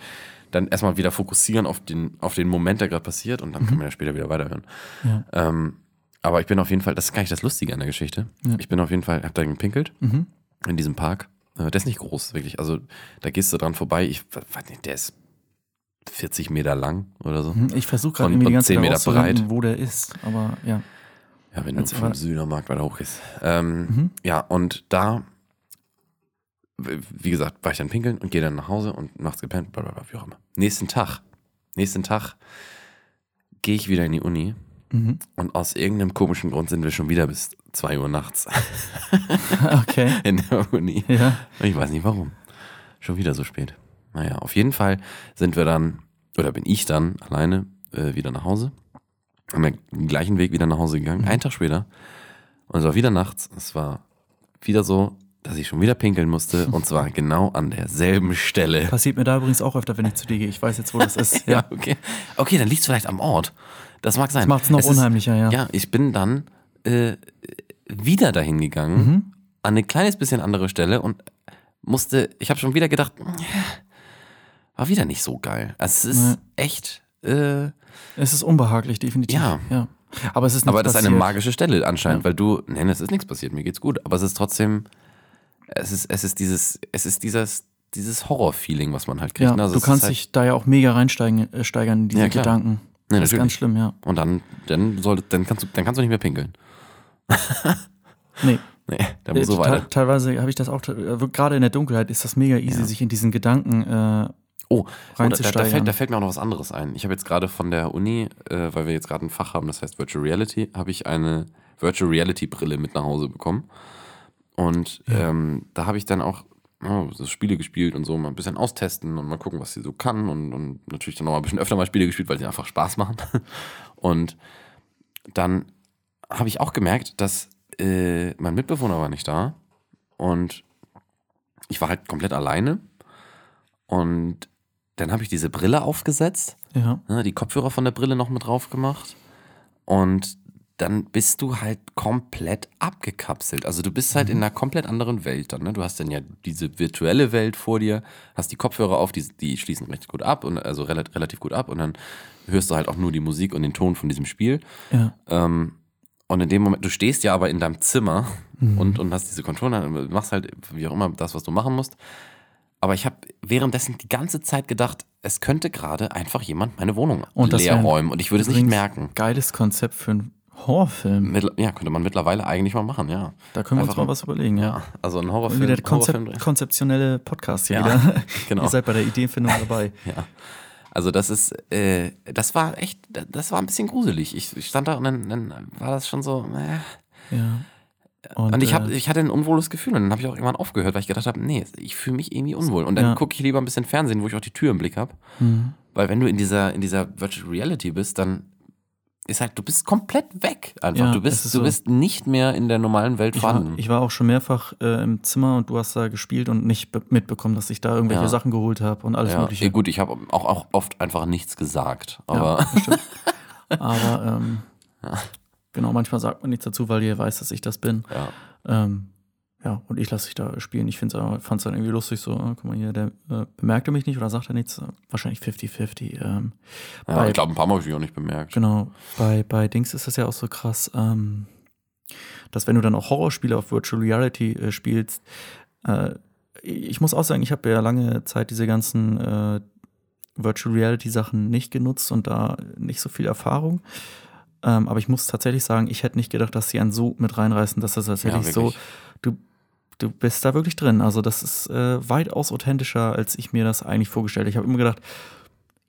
dann erstmal wieder fokussieren auf den, auf den Moment, der gerade passiert und dann kann man ja später wieder weiterhören. Mhm. Ja. Ähm, aber ich bin auf jeden Fall, das ist gar nicht das Lustige an der Geschichte. Ja. Ich bin auf jeden Fall, hab da gepinkelt Mhm. in diesem Park. Äh, Der ist nicht groß, wirklich. Also da gehst du dran vorbei. Ich weiß nicht, der ist 40 Meter lang oder so. Mhm. Ich versuche gerade irgendwie die ganze 10 Zeit Meter breit. wo der ist. Aber ja. Ja, wenn du jetzt Ja, vom Südermarkt weiter hoch ist. Ähm, Mhm. Ja, und da, wie gesagt, war ich dann pinkeln und gehe dann nach Hause und nachts gepennt, bla bla bla, wie auch immer. Nächsten Tag, nächsten Tag gehe ich wieder in die Uni Mhm. und aus irgendeinem komischen Grund sind wir schon wieder bis 2 Uhr nachts Okay. in der Uni. Ja. Ich weiß nicht warum. Schon wieder so spät. Naja, auf jeden Fall sind wir dann, oder bin ich dann alleine äh, wieder nach Hause. Haben wir den gleichen Weg wieder nach Hause gegangen. Einen Tag später. Und es war wieder nachts. Es war wieder so, dass ich schon wieder pinkeln musste. Und zwar genau an derselben Stelle. Passiert mir da übrigens auch öfter, wenn ich zu dir gehe. Ich weiß jetzt, wo das ist. Ja, Ja. okay. Okay, dann liegt es vielleicht am Ort. Das mag sein. Das macht es noch ist- unheimlicher, ja. Ja, ich bin dann äh, wieder dahin gegangen, Mhm. an eine kleines bisschen andere Stelle und musste, ich habe schon wieder gedacht, war wieder nicht so geil. Also es ist Nee. echt, äh, Es ist unbehaglich, definitiv. Ja. ja. Aber es ist nichts aber das ist eine passiert. magische Stelle anscheinend, Ja. weil du, nein, es ist nichts passiert, mir geht's gut, aber es ist trotzdem, es ist, es ist dieses, es ist dieses, dieses Horror-Feeling, was man halt kriegt. Ja, ne? Also du kannst ist halt, dich da ja auch mega reinsteigen, äh, steigern in diese Ja. Gedanken. Nee, das ist natürlich. ganz schlimm, ja. Und dann, dann soll, dann kannst du, dann kannst du nicht mehr pinkeln. Nee. Nee, dann Äh, muss so te- weiter. Teilweise habe ich das auch, äh, gerade in der Dunkelheit ist das mega easy, Ja. sich in diesen Gedanken äh, Oh, oder da, da, reinzusteigern. fällt, da fällt mir auch noch was anderes ein. Ich habe jetzt gerade von der Uni, äh, weil wir jetzt gerade ein Fach haben, das heißt Virtual Reality, habe ich eine Virtual Reality Brille mit nach Hause bekommen. Und ähm, da habe ich dann auch oh, so Spiele gespielt und so, mal ein bisschen austesten und mal gucken, was sie so kann. Und, und natürlich dann noch mal ein bisschen öfter mal Spiele gespielt, weil sie einfach Spaß machen. Und dann habe ich auch gemerkt, dass äh, mein Mitbewohner war nicht da. Und ich war halt komplett alleine. Und dann habe ich diese Brille aufgesetzt, ja. ne, die Kopfhörer von der Brille noch mit drauf gemacht. Und dann bist du halt komplett abgekapselt. Also du bist halt in einer komplett anderen Welt dann. Ne? Du hast dann ja diese virtuelle Welt vor dir, hast die Kopfhörer auf, die, die schließen recht gut ab, und, also relativ, relativ gut ab. Und dann hörst du halt auch nur die Musik und den Ton von diesem Spiel. ja. Ähm, und in dem Moment, du stehst ja aber in deinem Zimmer Mhm. und, und hast diese Controller, und machst halt wie auch immer das, was du machen musst. Aber ich habe währenddessen die ganze Zeit gedacht, es könnte gerade einfach jemand meine Wohnung Und leer räumen und ich würde es nicht merken. Geiles Konzept für einen Horrorfilm. Mittler- ja, könnte man mittlerweile eigentlich mal machen, ja. Da können wir uns mal was überlegen, ja. Ja, also ein Horrorfilm. Wieder der Horrorfilm Konzept, konzeptionelle Podcast hier Ja, wieder. genau. Ihr seid bei der Ideenfindung dabei. Ja. Also das ist, äh, das war echt, das war ein bisschen gruselig. Ich, ich stand da und dann, dann war das schon so, äh. Ja. Und, ich, hab, äh, ich hatte ein unwohles Gefühl und dann habe ich auch irgendwann aufgehört, weil ich gedacht habe, nee, ich fühle mich irgendwie unwohl. Und dann Ja. gucke ich lieber ein bisschen Fernsehen, wo ich auch die Tür im Blick habe. hm. Weil wenn du in dieser, in dieser Virtual Reality bist, dann ist halt, du bist komplett weg einfach. Ja, du bist, ist du so. bist nicht mehr in der normalen Welt Ich war, vorhanden. ich war auch schon mehrfach äh, im Zimmer und du hast da gespielt und nicht be- mitbekommen, dass ich da irgendwelche Ja. Sachen geholt habe und alles ja, Mögliche. eh, gut, ich habe auch, auch oft einfach nichts gesagt. Ja, Aber. Aber ähm, genau, manchmal sagt man nichts dazu, weil ihr weiß, dass ich das bin. ja. Ähm, ja, und ich lasse dich da spielen. Ich fand es dann irgendwie lustig, so, ah, guck mal hier, der äh, bemerkte mich nicht oder sagt er nichts. Wahrscheinlich 50-50. Ähm, ja bei- ich glaube, ein paar Mal habe ich auch nicht bemerkt. Genau, bei, bei Dings ist das ja auch so krass, ähm, dass wenn du dann auch Horrorspiele auf Virtual Reality äh, spielst, äh, ich muss auch sagen, ich habe ja lange Zeit diese ganzen äh, Virtual Reality Sachen nicht genutzt und da nicht so viel Erfahrung. Ähm, aber ich muss tatsächlich sagen, ich hätte nicht gedacht, dass sie einen so mit reinreißen, dass das tatsächlich Ja, so, du, du bist da wirklich drin. Also das ist äh, weitaus authentischer, als ich mir das eigentlich vorgestellt habe. Ich habe immer gedacht,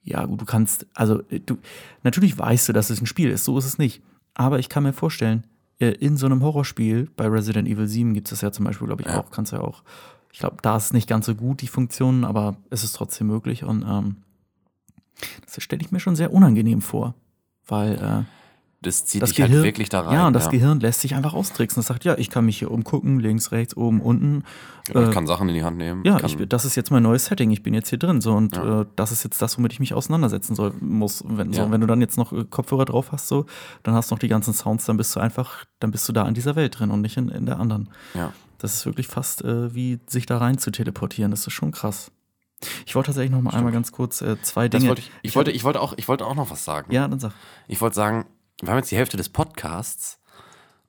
ja, gut, du kannst, also äh, du, natürlich weißt du, dass es ein Spiel ist, so ist es nicht. Aber ich kann mir vorstellen, äh, in so einem Horrorspiel, bei Resident Evil 7 gibt es das ja zum Beispiel, glaube ich, Ja. auch, kannst du ja auch. Ich glaube, da ist es nicht ganz so gut, die Funktionen, aber es ist trotzdem möglich und ähm, das stelle ich mir schon sehr unangenehm vor. Weil äh, Das zieht das dich Gehirn, halt wirklich da rein. ja, und das Gehirn lässt sich einfach austricksen. Das sagt, ja, ich kann mich hier umgucken, links, rechts, oben, unten. Ja, ich äh, kann Sachen in die Hand nehmen. Ja, ich, das ist jetzt mein neues Setting. Ich bin jetzt hier drin. So, und Ja. äh, das ist jetzt das, womit ich mich auseinandersetzen soll, muss. Wenn, so, Ja. wenn du dann jetzt noch äh, Kopfhörer drauf hast, so, dann hast du noch die ganzen Sounds, dann bist du einfach, dann bist du da in dieser Welt drin und nicht in, in der anderen. ja. Das ist wirklich fast äh, wie sich da rein zu teleportieren. Das ist schon krass. Ich wollte tatsächlich noch mal einmal ganz kurz äh, zwei Dinge. wollte ich, ich, wollte, ich, wollte auch, ich wollte auch noch was sagen. ja, dann sag. Ich wollte sagen, wir haben jetzt die Hälfte des Podcasts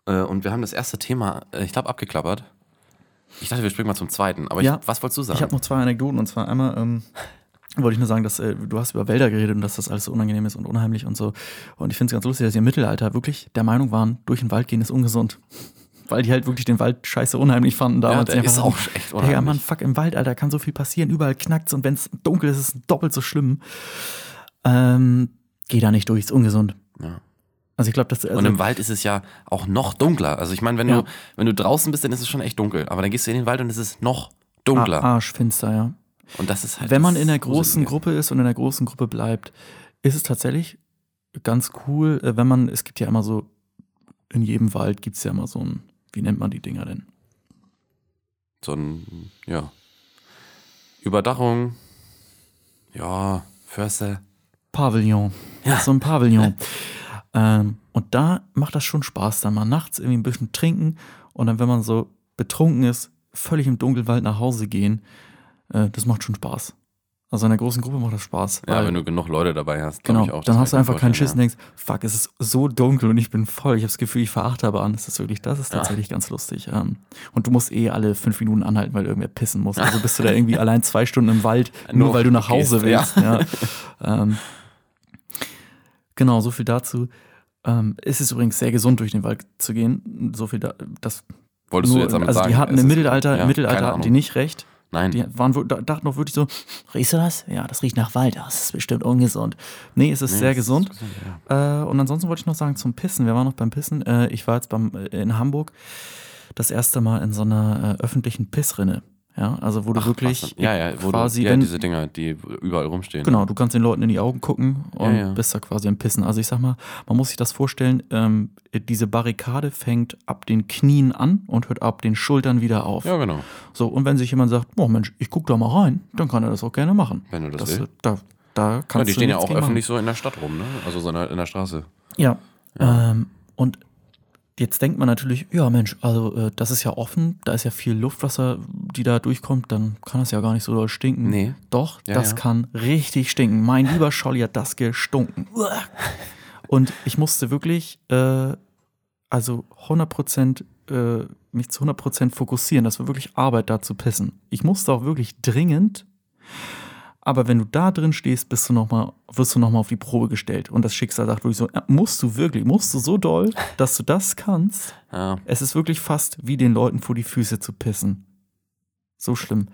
äh, und wir haben das erste Thema, äh, ich glaube, abgeklappert. Ich dachte, wir springen mal zum zweiten. Aber Ja. ich, was wolltest du sagen? Ich habe noch zwei Anekdoten und zwar einmal ähm, wollte ich nur sagen, dass äh, du hast über Wälder geredet und dass das alles so unangenehm ist und unheimlich und so. Und ich finde es ganz lustig, dass sie im Mittelalter wirklich der Meinung waren, durch den Wald gehen ist ungesund. Weil die halt wirklich den Wald scheiße unheimlich fanden damals. der Die einfach ist auch echt Hey, ja, unheimlich. Mann, fuck, im Wald, Alter, kann so viel passieren. Überall knackt's und wenn es dunkel ist, ist es doppelt so schlimm. Ähm, geh da nicht durch, ist ungesund. Ja. Also ich glaube, das also, und im Wald ist es ja auch noch dunkler. Also ich meine, wenn, Ja. du, wenn du draußen bist, dann ist es schon echt dunkel. Aber dann gehst du in den Wald und es ist noch dunkler. Ar- arschfinster, ja. Und das ist halt Wenn man in der großen. Gruppe ist und in der großen Gruppe bleibt, ist es tatsächlich ganz cool, äh, wenn man, es gibt ja immer so, in jedem Wald gibt es ja immer so ein, wie nennt man die Dinger denn? So ein, ja. Überdachung. Ja, Förster. Pavillon. Ja. So ein Pavillon. ähm, und da macht das schon Spaß, dann mal nachts irgendwie ein bisschen trinken und dann, wenn man so betrunken ist, völlig im Dunkelwald nach Hause gehen. Äh, das macht schon Spaß. Also in der großen Gruppe macht das Spaß. Ja, wenn du genug Leute dabei hast. Genau, ich auch, dann hast du einfach keinen Schiss und denkst, fuck, es ist so dunkel und ich bin voll. Ich habe das Gefühl, ich fahre Achterbahn. Das ist wirklich, das ist tatsächlich ganz lustig. Ähm, und du musst eh alle fünf Minuten anhalten, weil irgendwer pissen muss. Also bist du da irgendwie allein zwei Stunden im Wald, nur, Nur weil du nach Hause gehst, willst. Ja. ähm, genau, so viel dazu. Ähm, es ist übrigens sehr gesund, durch den Wald zu gehen. So viel da, das. Wolltest nur, du jetzt damit also sagen? die hatten im ist- Mittelalter, ja, im Mittelalter hatten die nicht recht. Nein. Die waren, dachten doch wirklich so, riechst du das? Ja, das riecht nach Wald. Das ist bestimmt ungesund. Nee, es ist Nee, sehr es ist gesund. gesund, ja. Äh, und ansonsten wollte ich noch sagen zum Pissen. Wir waren noch beim Pissen. Äh, ich war jetzt beim, äh, in Hamburg das erste Mal in so einer äh, öffentlichen Pissrinne. Ja, also wo du Ach, wirklich denn? ja, ja, wo quasi, du, ja, wenn, diese Dinger, die überall rumstehen. genau, du kannst den Leuten in die Augen gucken und Ja, ja. bist da quasi am Pissen. Also ich sag mal, man muss sich das vorstellen, ähm, diese Barrikade fängt ab den Knien an und hört ab den Schultern wieder auf. Ja, genau. So, und wenn sich jemand sagt, oh Mensch, ich guck da mal rein, dann kann er das auch gerne machen. Wenn du das, Das, willst. da, da kannst Ja, die stehen ja auch gegen machen. öffentlich so in der Stadt rum, ne? Also so in der, in der Straße. Ja. Ähm, und jetzt denkt man natürlich, ja Mensch, also äh, das ist ja offen, da ist ja viel Luftwasser, die da durchkommt, dann kann das ja gar nicht so doll stinken. Nee. Doch, Ja, das ja. kann richtig stinken. Mein lieber Scholli hat das gestunken. Und ich musste wirklich, äh, also 100% äh, mich zu 100% fokussieren. Das war wirklich Arbeit, da zu pissen. Ich musste auch wirklich dringend aber wenn du da drin stehst, bist du noch mal, wirst du nochmal auf die Probe gestellt. Und das Schicksal sagt wirklich so: äh, musst du wirklich, musst du so doll, dass du das kannst? Ja. Es ist wirklich fast wie den Leuten vor die Füße zu pissen. So schlimm.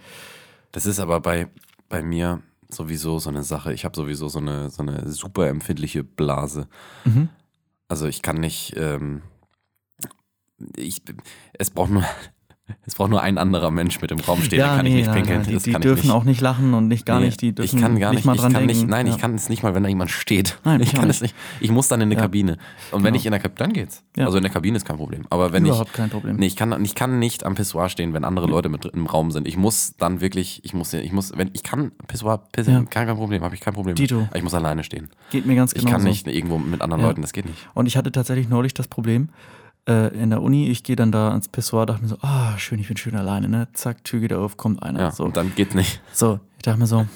Das ist aber bei, bei mir, sowieso so eine Sache. Ich habe sowieso so eine, so eine super empfindliche Blase. Mhm. Also ich kann nicht, ähm, ich, es braucht nur, es braucht nur ein anderer Mensch mit im Raum stehen, dann kann ich nicht pinkeln. nein, die, die kann dürfen ich nicht. auch nicht lachen und nicht gar Nee, nicht, die dürfen ich kann gar nicht, mal ich dran kann denken. nicht, nein, ja. ich kann es nicht mal, wenn da jemand steht. Nein, ich ich kann es nicht. nicht. Ich muss dann in eine Ja. Kabine. Und wenn Genau. ich in der Kabine, dann geht's. Ja. Also in der Kabine ist kein Problem. Aber wenn Überhaupt ich, kein Problem. nee, ich kann, ich kann nicht am Pissoir stehen, wenn andere Leute mit im Raum sind. Ich muss dann wirklich, ich muss, ich muss, wenn ich kann Pissoir pissen, Ja. kein, kein Problem, habe ich kein Problem. Dito. Ich muss alleine stehen. Geht mir ganz Ich genau kann nicht irgendwo mit anderen Ja. Leuten, das geht nicht. Und ich hatte tatsächlich neulich das Problem äh, in der Uni, ich gehe dann da ans Pissoir, dachte mir so, ah, schön, ich bin schön alleine, ne? Zack, Tür geht auf, kommt einer. Ja, so. und dann geht's nicht. so, ich dachte mir so,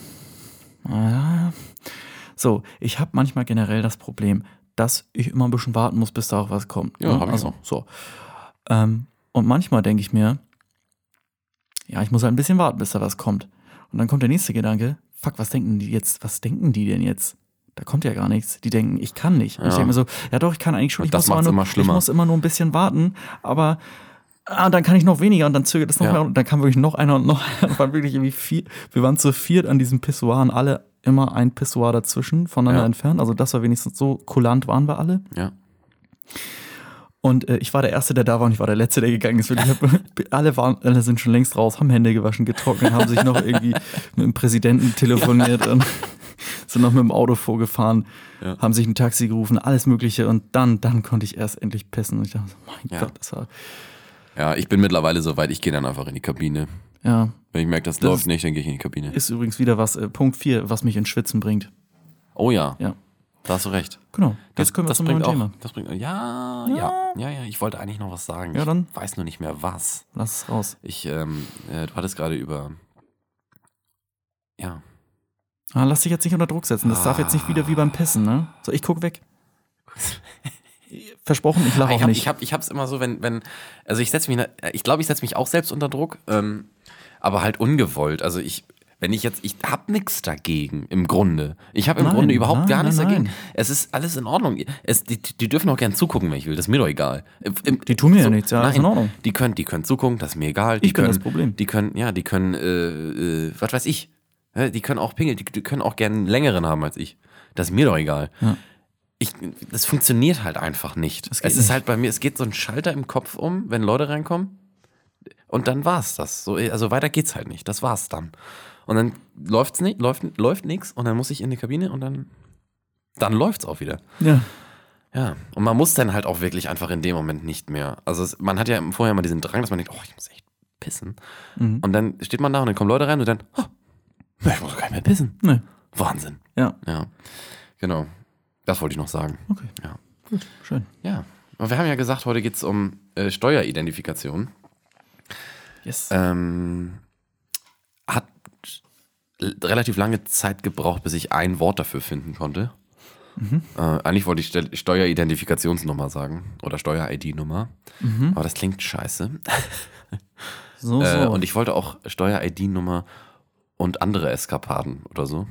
ah. so, ich habe manchmal generell das Problem, dass ich immer ein bisschen warten muss, bis da auch was kommt. Ja, ne? ich also, auch. so. Ähm, und manchmal denke ich mir, ja, ich muss halt ein bisschen warten, bis da was kommt. Und dann kommt der nächste Gedanke, fuck, was denken die jetzt, was denken die denn jetzt? Da kommt ja gar nichts. Die denken, ich kann nicht. Und ich Ja. denke mir so, ja doch, ich kann eigentlich schon. Ich das muss, nur, immer ich schlimmer. muss immer nur ein bisschen warten, aber ah, dann kann ich noch weniger und dann zögert es noch Ja. mehr und dann kam wirklich noch einer und noch einer. Waren wirklich irgendwie vier. Wir waren zu viert an diesem Pissoir und alle immer ein Pissoir dazwischen voneinander Ja. entfernt. Also das war wenigstens so kulant waren wir alle. Ja. Und äh, ich war der Erste, der da war und ich war der Letzte, der gegangen ist. Ich hab, alle, waren, alle sind schon längst raus, haben Hände gewaschen, getrocknet, haben sich noch irgendwie mit dem Präsidenten telefoniert und sind noch mit dem Auto vorgefahren, Ja. haben sich ein Taxi gerufen, alles Mögliche. Und dann, dann konnte ich erst endlich pissen. Und ich dachte, so, mein Ja. Gott, das war, Ja, ich bin mittlerweile so weit, ich gehe dann einfach in die Kabine. ja. Wenn ich merke, das, Das läuft nicht, dann gehe ich in die Kabine. Ist übrigens wieder was, äh, Punkt 4, was mich ins Schwitzen bringt. Oh ja, Ja, da hast du recht. genau. Jetzt kommen wir das zum neuen bringt auch, Thema. Das bringt, ja, ja, ja, ja, Ich wollte eigentlich noch was sagen. Ja, dann. Ich weiß nur nicht mehr was. Lass es raus. Ich, ähm, äh, du hattest gerade über, ja, Ah, lass dich jetzt nicht unter Druck setzen. Das darf jetzt nicht wieder wie beim Pissen, ne? So, ich guck weg. Versprochen, ich lache ich auch hab, nicht. ich hab, ich hab's immer so, wenn, wenn, also ich setze mich, ich glaube, ich setze mich auch selbst unter Druck, ähm, aber halt ungewollt. Also ich, wenn ich jetzt, ich hab nichts dagegen im Grunde. Ich habe im Nein, Grunde überhaupt nein, gar nichts nein, dagegen. Es ist alles in Ordnung. Es, die, die dürfen auch gern zugucken, wenn ich will. Das ist mir doch egal. Im- Die tun mir ja nichts, ja, nein, ist in Ordnung. Die können, die können zugucken, das ist mir egal. Die Ich können, das Problem. Die können, ja, die können, äh, äh, was weiß ich. Ja, Die können auch pingeln, die, können auch gern einen längeren haben als ich. Das ist mir doch egal. Ja. Ich, das funktioniert halt einfach nicht. Es ist nicht. halt bei mir, es geht so ein Schalter im Kopf um, wenn Leute reinkommen. Und dann war's das. So, also weiter geht's halt nicht. Das war's dann. Und dann läuft's nicht, läuft, läuft nichts und dann muss ich in die Kabine und dann, dann läuft's auch wieder. Ja. Ja. Und man muss dann halt auch wirklich einfach in dem Moment nicht mehr. Also es, man hat ja vorher mal diesen Drang, dass man denkt, oh, ich muss echt pissen. Mhm. Und dann steht man da und dann kommen Leute rein und dann, oh, ich muss gar nicht mehr pissen. Nee. Wahnsinn. Ja. Ja. Genau. Das wollte ich noch sagen. Okay. Ja. Schön. Ja. Aber wir haben ja gesagt, heute geht es um äh, Steueridentifikation. Yes. Ähm, hat relativ lange Zeit gebraucht, bis ich ein Wort dafür finden konnte. Äh, eigentlich wollte ich Ste- Steueridentifikationsnummer sagen oder Steuer-ID-Nummer, aber das klingt scheiße. So, so. Äh, und ich wollte auch Steuer-ID-Nummer und andere Eskapaden oder so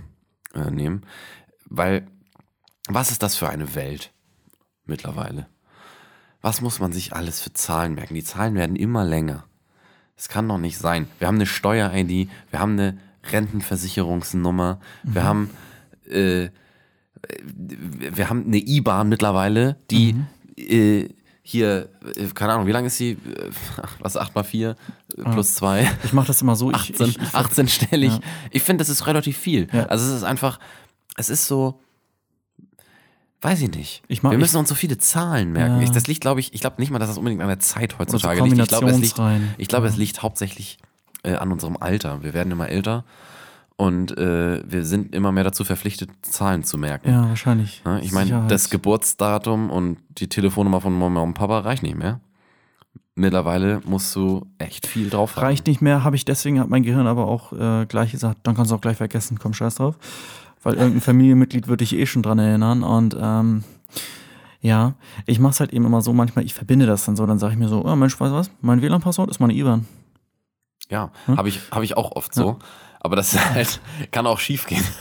äh, nehmen, weil was ist das für eine Welt mittlerweile? Was muss man sich alles für Zahlen merken? Die Zahlen werden immer länger. Das kann doch nicht sein. Wir haben eine Steuer-ID, wir haben eine Rentenversicherungsnummer, wir haben äh, wir haben eine IBAN mittlerweile, die äh, hier, äh, keine Ahnung, wie lange ist sie? Äh, Was, 8 mal 4 äh, plus 2? ich mache das immer so. Ich, 18, ich, ich, 18-stellig. Ja. Ich finde, das ist relativ viel. Ja. Also es ist einfach, es ist so, weiß ich nicht. Ich mag- Wir müssen uns so viele Zahlen merken. Ja. Ich, das liegt, glaube ich, ich glaube nicht mal, dass das unbedingt an der Zeit heutzutage so liegt. Ich glaube, es liegt, ich es liegt hauptsächlich äh, an unserem Alter. Wir werden immer älter und äh, wir sind immer mehr dazu verpflichtet, Zahlen zu merken. ja, wahrscheinlich. Ja, ich meine, das Geburtsdatum und die Telefonnummer von Mama und Papa reicht nicht mehr. Mittlerweile musst du echt viel drauf haben. reicht nicht mehr, habe ich deswegen, hat mein Gehirn aber auch äh, gleich gesagt, dann kannst du auch gleich vergessen, komm scheiß drauf. Weil irgendein Familienmitglied würde dich eh schon dran erinnern und ähm, ja, ich mache es halt eben immer so, manchmal, ich verbinde das dann so, dann sage ich mir so, oh Mensch, weißt du was, mein WLAN-Passwort ist meine IBAN. Ja, Hm? habe ich, hab ich auch oft so. Aber das halt, kann auch schief gehen.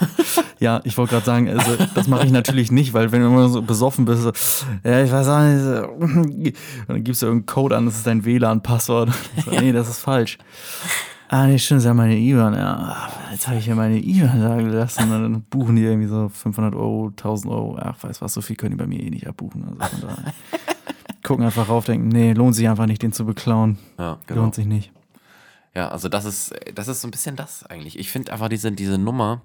Ja, ich wollte gerade sagen, also, das mache ich natürlich nicht, weil wenn du immer so besoffen bist, so, ja, ich weiß auch nicht, so, dann gibst du irgendeinen Code an, das ist dein WLAN-Passwort. So, nee, das ist falsch. Ah, nee, stimmt, das ist ja meine IBAN. Ja, jetzt habe ich ja meine IBAN da gelassen. Und dann buchen die irgendwie so 500 Euro, 1000 Euro. Ach, weiß was, so viel können die bei mir eh nicht abbuchen. Also von daher. Gucken einfach rauf, denken, nee, lohnt sich einfach nicht, den zu beklauen. Ja, genau. Lohnt sich nicht. Ja, also das ist, das ist so ein bisschen das eigentlich. Ich finde einfach diese, diese Nummer,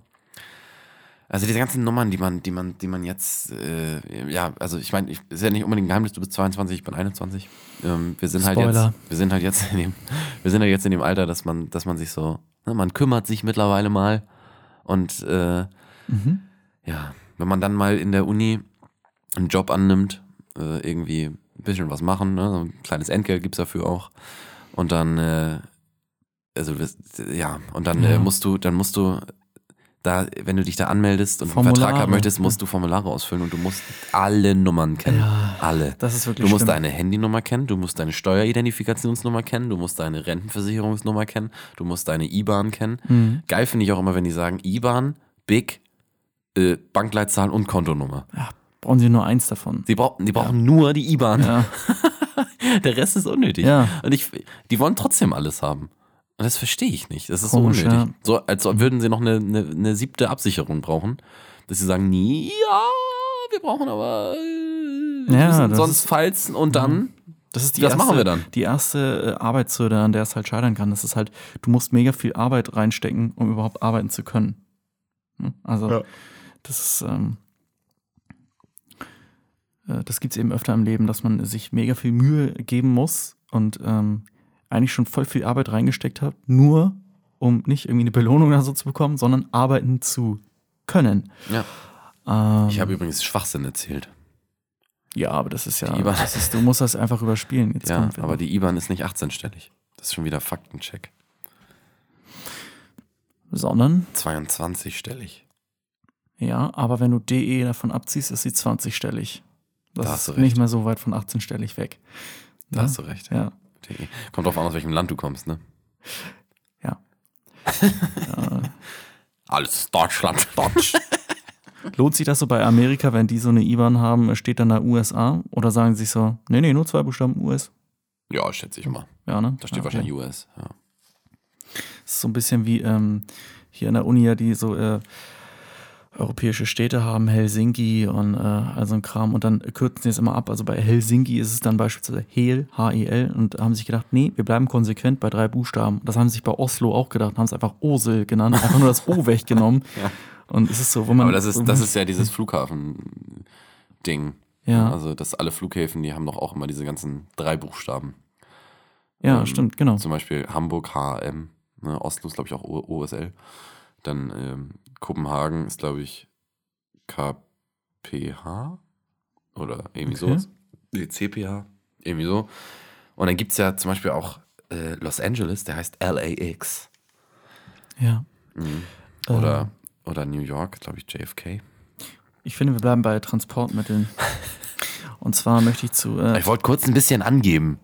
also diese ganzen Nummern, die man, die man, die man jetzt, äh, ja, also ich meine, ich- ist ja nicht unbedingt ein Geheimnis, du bist 22, ich bin 21. Ähm, wir sind halt Spoiler. jetzt, wir sind halt jetzt in dem, wir sind halt jetzt in dem Alter, dass man, dass man sich so, ne, man kümmert sich mittlerweile mal und äh, Mhm. ja, wenn man dann mal in der Uni einen Job annimmt, äh, irgendwie ein bisschen was machen, ne? so ein kleines Entgelt gibt's dafür auch. Und dann, äh, also ja, und dann Ja. äh, musst du, dann musst du da, wenn du dich da anmeldest und einen Vertrag Formulare. haben möchtest, musst du Formulare ausfüllen und du musst alle Nummern kennen. Ja, alle. Das ist wirklich Du musst schlimm. deine Handynummer kennen, du musst deine Steueridentifikationsnummer kennen, du musst deine Rentenversicherungsnummer kennen, du musst deine IBAN kennen. Mhm. Geil finde ich auch immer, wenn die sagen IBAN, BIC, äh, Bankleitzahl und Kontonummer. Ja, brauchen sie nur eins davon. Die brauchen, die brauchen nur die IBAN. Ja, Der Rest ist unnötig. Ja. Und ich, die wollen trotzdem alles haben. Und das verstehe ich nicht. Das ist Komisch, so unnötig. ja. So, als würden sie noch eine, eine, eine siebte Absicherung brauchen. Dass sie sagen, nee, ja, wir brauchen aber äh, wir Ja, sonst ist- falls und dann. das ist die Das erste, machen wir dann. Die erste äh, Arbeitshürde, an der es halt scheitern kann. Das ist halt, du musst mega viel Arbeit reinstecken, um überhaupt arbeiten zu können. Hm? Also, Ja. das ist, ähm, äh, das gibt es eben öfter im Leben, dass man sich mega viel Mühe geben muss und ähm, eigentlich schon voll viel Arbeit reingesteckt hat, nur um nicht irgendwie eine Belohnung oder so zu bekommen, sondern arbeiten zu können. Ja. Ähm, Ich habe übrigens Schwachsinn erzählt. ja, aber das ist ja, das ist, du musst das einfach überspielen. Jetzt Ja, aber die IBAN ist nicht 18-stellig. Das ist schon wieder Faktencheck. sondern 22-stellig. Ja, aber wenn du DE davon abziehst, ist sie 20-stellig. Das Da ist nicht mehr so weit von 18-stellig weg. Da Ja. hast du recht. Ja. Die- Kommt drauf an, aus welchem Land du kommst, ne? Ja. Alles Deutschland. Deutsch. Lohnt sich das so bei Amerika, wenn die so eine IBAN haben, steht dann da USA? Oder sagen sie sich so, nee, nee, nur zwei Buchstaben US? ja, schätze ich mal. Ja, ne? Da steht ja, okay. wahrscheinlich US. Ja. Das ist so ein bisschen wie ähm, hier an der Uni, ja, die so äh, europäische Städte haben, Helsinki und äh, all so ein Kram. Und dann kürzen sie es immer ab. Also bei Helsinki ist es dann beispielsweise Hel, H-E-L. Und haben sich gedacht, nee, wir bleiben konsequent bei drei Buchstaben. Das haben sie sich bei Oslo auch gedacht, haben es einfach Osel genannt, einfach nur das O weggenommen. Ja. Und es ist so, wo man. Aber das ist, das ist ja dieses Flughafen-Ding. Ja. Also, dass alle Flughäfen, die haben doch auch immer diese ganzen drei Buchstaben. ja, ähm, stimmt, genau. Zum Beispiel Hamburg, HM, ne, Oslo ist, glaube ich, auch O- OSL. Dann ähm, Kopenhagen ist, glaube ich, KPH oder irgendwie Okay. sowas. Nee, CPH, irgendwie so. Und dann gibt es ja zum Beispiel auch äh, Los Angeles, der heißt LAX. Ja. Mhm. Ähm. Oder, oder New York, glaube ich, JFK. Ich finde, wir bleiben bei Transportmitteln. Und zwar möchte ich zu. Äh, Ich wollte kurz ein bisschen angeben.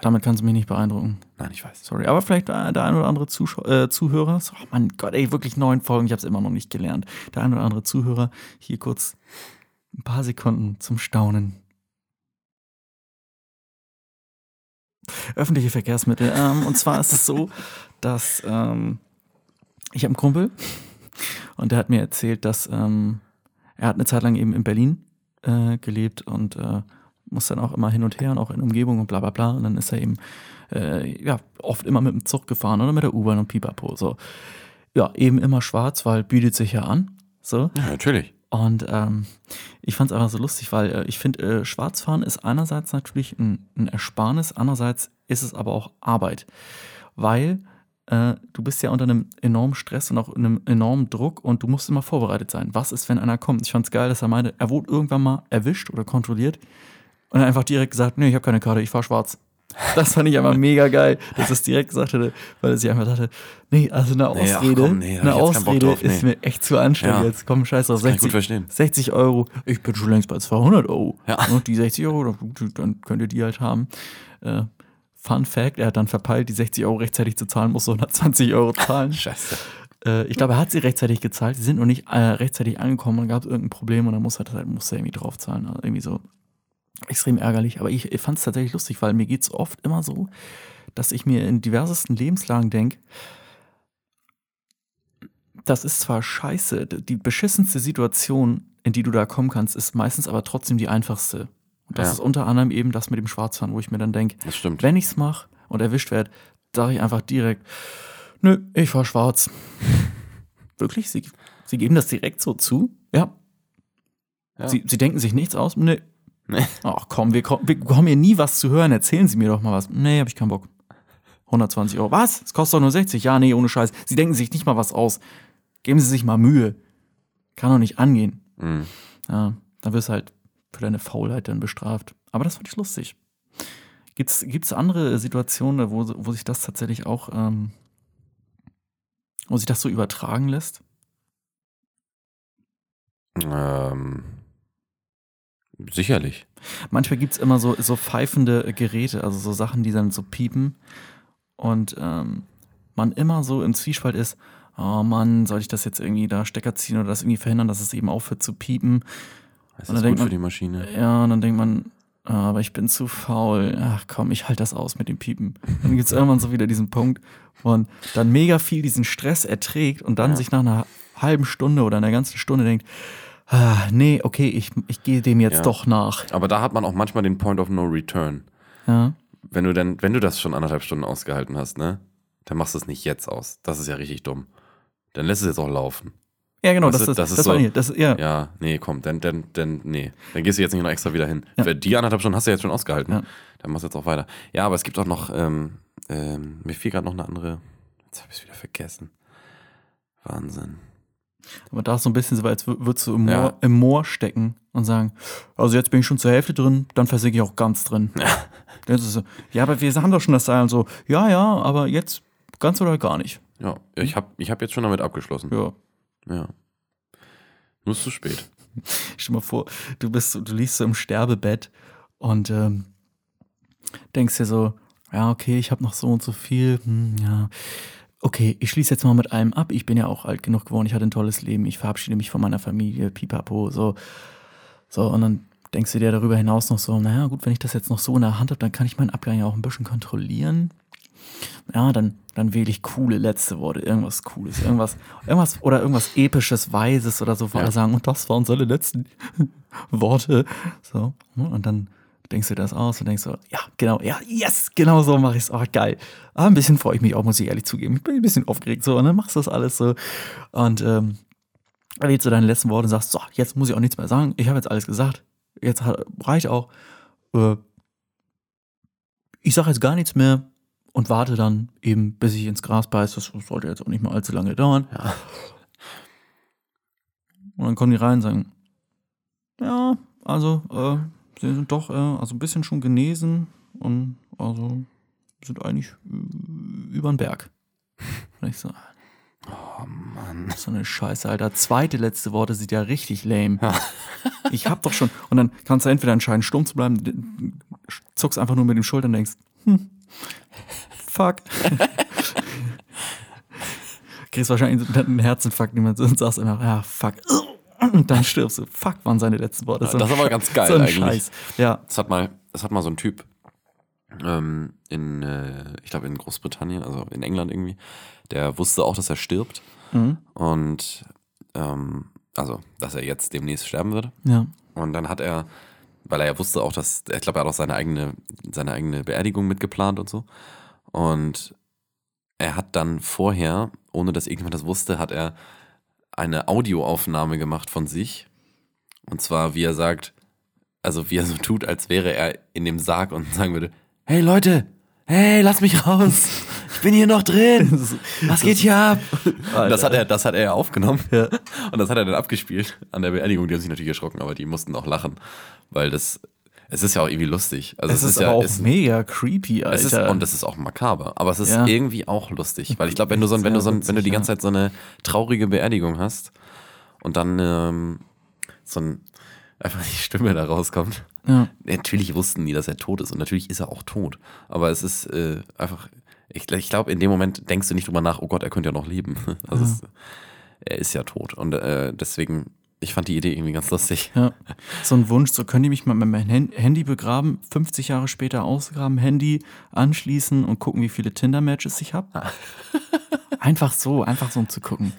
Damit kannst du mich nicht beeindrucken. nein, ich weiß. Sorry, aber vielleicht der, der ein oder andere Zuschau äh, Zuhörer. So, oh mein Gott, ey, wirklich neun Folgen, ich habe es immer noch nicht gelernt. Der ein oder andere Zuhörer, hier kurz ein paar Sekunden zum Staunen. Öffentliche Verkehrsmittel. Ähm, und zwar ist es so, dass ähm, ich habe einen Kumpel und der hat mir erzählt, dass ähm, er hat eine Zeit lang eben in Berlin äh, gelebt und äh, muss dann auch immer hin und her und auch in Umgebung und bla bla bla. Und dann ist er eben äh, ja, oft immer mit dem Zug gefahren oder mit der U-Bahn und Pipapo. So. Ja, eben immer schwarz, weil bietet sich ja an. So. Ja, natürlich. Und ähm, ich fand es einfach so lustig, weil äh, ich finde, äh, Schwarzfahren ist einerseits natürlich ein, ein Ersparnis, andererseits ist es aber auch Arbeit. Weil äh, du bist ja unter einem enormen Stress und auch einem enormen Druck und du musst immer vorbereitet sein. Was ist, wenn einer kommt? Ich fand es geil, dass er meinte, er wurde irgendwann mal erwischt oder kontrolliert und er einfach direkt gesagt, nee, ich habe keine Karte, ich fahre schwarz. Das fand ich einfach mega geil, dass er es direkt gesagt hätte, weil er sich einfach dachte, nee, also eine Nee, Ausrede, komm, nee, eine ich Ausrede drauf, ist nee. mir echt zu anstrengend Ja. jetzt. Komm, scheiß drauf, kann ich gut 60, verstehen. 60 Euro, ich bin schon längst bei 200 Euro. Ja. Und die 60 Euro, dann- dann könnt ihr die halt haben. Äh, Fun Fact, er hat dann verpeilt, die 60 Euro rechtzeitig zu zahlen, musste 120 Euro zahlen. Scheiße. Äh, ich glaube, er hat sie rechtzeitig gezahlt. Sie sind noch nicht äh, rechtzeitig angekommen. Dann gab es irgendein Problem und dann muss er halt, muss er irgendwie draufzahlen. Also irgendwie so extrem ärgerlich. Aber ich, ich fand es tatsächlich lustig, weil mir geht es oft immer so, dass ich mir in diversesten Lebenslagen denke, das ist zwar scheiße, die beschissenste Situation, in die du da kommen kannst, ist meistens aber trotzdem die einfachste. Und das Ja. ist unter anderem eben das mit dem Schwarzfahren, wo ich mir dann denke, wenn ich's mache und erwischt werde, sage ich einfach direkt, nö, ich fahr schwarz. Wirklich? Sie, Sie geben das direkt so zu? Ja. Ja. Sie, Sie denken sich nichts aus? Nee. Nee. Ach komm, wir, kommen- wir bekommen hier nie was zu hören. Erzählen Sie mir doch mal was. Nee, hab ich keinen Bock. 120 Euro. Was? Es kostet doch nur 60. Ja, nee, ohne Scheiß. Sie denken sich nicht mal was aus. Geben Sie sich mal Mühe. Kann doch nicht angehen. Mhm. Ja, dann wirst du halt für deine Faulheit dann bestraft. Aber das fand ich lustig. Gibt's, gibt's andere Situationen, wo, wo sich das tatsächlich auch, ähm, wo sich das so übertragen lässt? Ähm, sicherlich. Manchmal gibt's immer so, so pfeifende Geräte, also so Sachen, die dann so piepen und ähm, man immer so im Zwiespalt ist, oh Mann, soll ich das jetzt irgendwie da Stecker ziehen oder das irgendwie verhindern, dass es eben aufhört zu piepen? Das Und dann ist gut für man- die Maschine. Ja, und dann denkt man, ah, aber ich bin zu faul. Ach komm, ich halte das aus mit dem Piepen. Dann gibt's irgendwann so wieder diesen Punkt, wo man dann mega viel diesen Stress erträgt und dann Ja. sich nach einer halben Stunde oder einer ganzen Stunde denkt, ah, nee, okay, ich, ich gehe dem jetzt Ja. doch nach. Aber da hat man auch manchmal den Point of No Return. Ja, Wenn du denn, wenn du das schon anderthalb Stunden ausgehalten hast, ne, dann machst du es nicht jetzt aus. Das ist ja richtig dumm. Dann lässt es jetzt auch laufen. ja genau, das, du, ist das das, ist war so- hier. Das, ja. Ja, nee, komm, dann, dann, dann, nee. Dann gehst du jetzt nicht noch extra wieder hin. Ja. Die anderthalb Stunden hast du jetzt schon ausgehalten. Ja. Dann machst du jetzt auch weiter. Ja, aber es gibt auch noch, ähm, ähm, mir fiel gerade noch eine andere. Jetzt habe ich es wieder vergessen. Wahnsinn. Aber da ist so ein bisschen so, als wür- würdest du im Moor, Ja. im Moor stecken und sagen, also jetzt bin ich schon zur Hälfte drin, dann versinke ich auch ganz drin. Ist so, ja, aber wir haben doch schon das Seil und so, ja, ja, aber jetzt ganz oder gar nicht. Ja, ich habe ich hab jetzt schon damit abgeschlossen. Ja. Ja. Nur ist zu spät. Stell dir mal vor, du bist, du liegst so im Sterbebett und ähm, denkst dir so, ja, okay, ich habe noch so und so viel, hm, ja. Okay, ich schließe jetzt mal mit allem ab. Ich bin ja auch alt genug geworden, ich hatte ein tolles Leben, ich verabschiede mich von meiner Familie, pipapo, so. So, und dann denkst du dir darüber hinaus noch so, naja, gut, wenn ich das jetzt noch so in der Hand habe, dann kann ich meinen Abgang ja auch ein bisschen kontrollieren. Ja, dann, dann wähle ich coole letzte Worte, irgendwas Cooles, irgendwas, irgendwas oder irgendwas Episches, Weises oder so, wo Ja. alle sagen, und das waren seine letzten Worte. So, ne, und dann denkst du dir das aus und denkst so, ja, genau, ja, yes, genau so mache ich es. Oh, geil. Ah, ein bisschen freue ich mich auch, muss ich ehrlich zugeben. Ich bin ein bisschen aufgeregt so und dann machst du das alles so. Und ähm, wählst du deine letzten Worte und sagst, so, jetzt muss ich auch nichts mehr sagen. Ich habe jetzt alles gesagt. Jetzt hat- reicht auch. Äh, ich sage jetzt gar nichts mehr und warte dann eben, bis ich ins Gras beiß. Das sollte jetzt auch nicht mal allzu lange dauern. Ja. Und dann kommen die rein und sagen, ja, also, äh, sie sind doch, äh, also ein bisschen schon genesen und also sind eigentlich über den Berg. Und ich so, Oh Mann. so eine Scheiße, Alter. Zweite letzte Worte sind ja richtig lame. Ja. Ich hab doch schon. Und dann kannst du entweder entscheiden, stumm zu bleiben, zuckst einfach nur mit den Schultern und denkst, hm, fuck. Kriegst wahrscheinlich einen Herzinfarkt niemand und sagst einfach, ja, fuck. Und dann stirbst du. Fuck waren seine letzten Worte. Das ist aber ganz geil so ein eigentlich. Scheiß. Ja. Das hat mal, das hat mal so ein Typ ähm, in, äh, ich glaube in Großbritannien, also in England irgendwie, der wusste auch, dass er stirbt Mhm. und ähm, also, dass er jetzt demnächst sterben wird. Ja. Und dann hat er, weil er ja wusste auch, dass, ich glaube, er hat auch seine eigene, seine eigene Beerdigung mitgeplant und so. Und er hat dann vorher, ohne dass irgendjemand das wusste, hat er eine Audioaufnahme gemacht von sich. Und zwar, wie er sagt, also wie er so tut, als wäre er in dem Sarg und sagen würde, hey Leute, hey, lass mich raus. Ich bin hier noch drin. Was geht hier ab? Das hat er, das hat er ja aufgenommen. Ja. Und das hat er dann abgespielt an der Beerdigung. Die haben sich natürlich erschrocken, aber die mussten auch lachen. Weil das, es ist ja auch irgendwie lustig. Also Es ist, ja, aber auch es, mega creepy, Alter. es ist, und es ist auch makaber. Aber es ist Ja. irgendwie auch lustig. Weil ich glaube, wenn du so, ein- wenn du so, ein- wenn du die ganze Zeit so eine traurige Beerdigung hast und dann ähm, so ein, einfach die Stimme da rauskommt. ja. Natürlich wussten die, dass er tot ist und natürlich ist er auch tot. Aber es ist äh, einfach, ich, ich glaube, in dem Moment denkst du nicht drüber nach, oh Gott, er könnte ja noch leben. Also es, er ist ja tot. Und äh, deswegen ich fand die Idee irgendwie ganz lustig. Ja. So ein Wunsch, so können die mich mal mit meinem Handy begraben, 50 Jahre später ausgraben, Handy anschließen und gucken, wie viele Tinder-Matches ich habe. Einfach so, einfach so um zu gucken.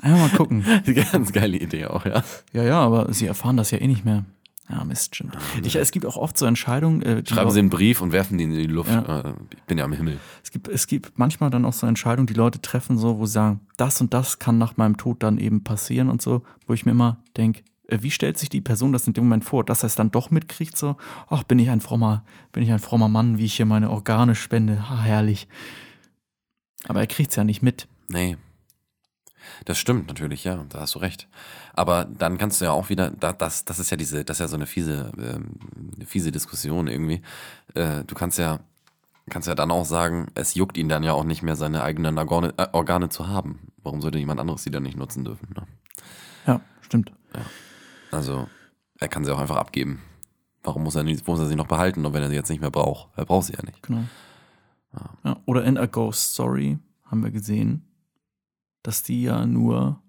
Einfach mal gucken. Ganz geile Idee auch, ja. Ja, ja, aber sie erfahren das ja eh nicht mehr. Ja, Mist, stimmt. Ich, es gibt auch oft so Entscheidungen. Äh, Schreiben Leute- Sie einen Brief und werfen den in die Luft. Ja. Äh, Ich bin ja am Himmel. Es gibt, es gibt manchmal dann auch so Entscheidungen, die Leute treffen, so, wo sie sagen, das und das kann nach meinem Tod dann eben passieren und so, wo ich mir immer denke, wie stellt sich die Person das in dem Moment vor, dass er es dann doch mitkriegt, so, ach, bin ich ein frommer, bin ich ein frommer Mann, wie ich hier meine Organe spende, ah, herrlich. Aber er kriegt es ja nicht mit. Nee. Das stimmt natürlich, ja, da hast du recht. Aber dann kannst du ja auch wieder, da, das, das ist ja diese, das ist ja so eine fiese, eine fiese Diskussion irgendwie. Äh, du kannst ja, kannst ja dann auch sagen, es juckt ihn dann ja auch nicht mehr, seine eigenen Organe, äh, Organe zu haben. Warum sollte jemand anderes die dann nicht nutzen dürfen? Ne? Ja, stimmt. Also, er kann sie auch einfach abgeben. Warum muss er, nicht, muss er sie noch behalten, und wenn er sie jetzt nicht mehr braucht? Er braucht sie ja nicht. Genau. Ja, oder in A Ghost Story haben wir gesehen, dass die ja nur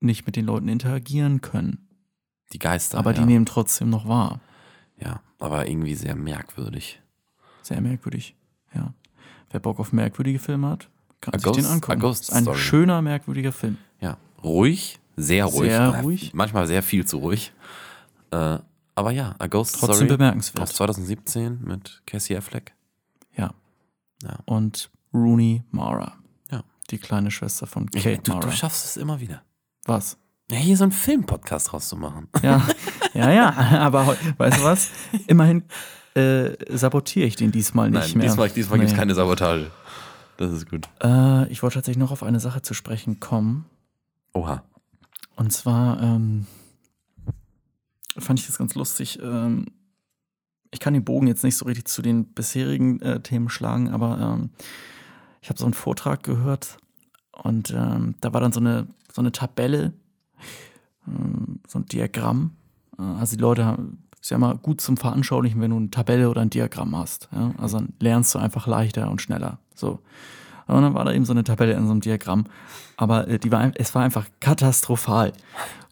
nicht mit den Leuten interagieren können. Die Geister. aber ja. die nehmen trotzdem noch wahr. Ja, aber irgendwie sehr merkwürdig. Sehr merkwürdig, ja. Wer Bock auf merkwürdige Filme hat, kann A sich Ghost- den angucken. A Ghost ein schöner, merkwürdiger Film. Ja, ruhig, sehr ruhig. Sehr Äh, ruhig. Manchmal sehr viel zu ruhig. Äh, aber ja, A Ghost Trotzdem Story bemerkenswert. aus 2017 mit Cassie Affleck. Ja. Ja. Und Rooney Mara. Ja. Die kleine Schwester von Kate du, Mara. du schaffst es immer wieder. was? Ja, hier so einen Filmpodcast rauszumachen. Ja, ja, ja. Aber weißt du was? Immerhin äh, sabotiere ich den diesmal nicht Nein, mehr. diesmal, diesmal gibt es Nee. keine Sabotage. Das ist gut. Äh, ich wollte tatsächlich noch auf eine Sache zu sprechen kommen. Oha. Und zwar ähm, fand ich das ganz lustig. Ähm, ich kann den Bogen jetzt nicht so richtig zu den bisherigen äh, Themen schlagen, aber ähm, ich habe so einen Vortrag gehört und ähm, da war dann so eine, so eine Tabelle, ähm, so ein Diagramm. Äh, also die Leute haben, ist ja immer gut zum Veranschaulichen, wenn du eine Tabelle oder ein Diagramm hast. Ja? Also dann lernst du einfach leichter und schneller. So. Und dann war da eben so eine Tabelle in so einem Diagramm. Aber äh, die war, es war einfach katastrophal.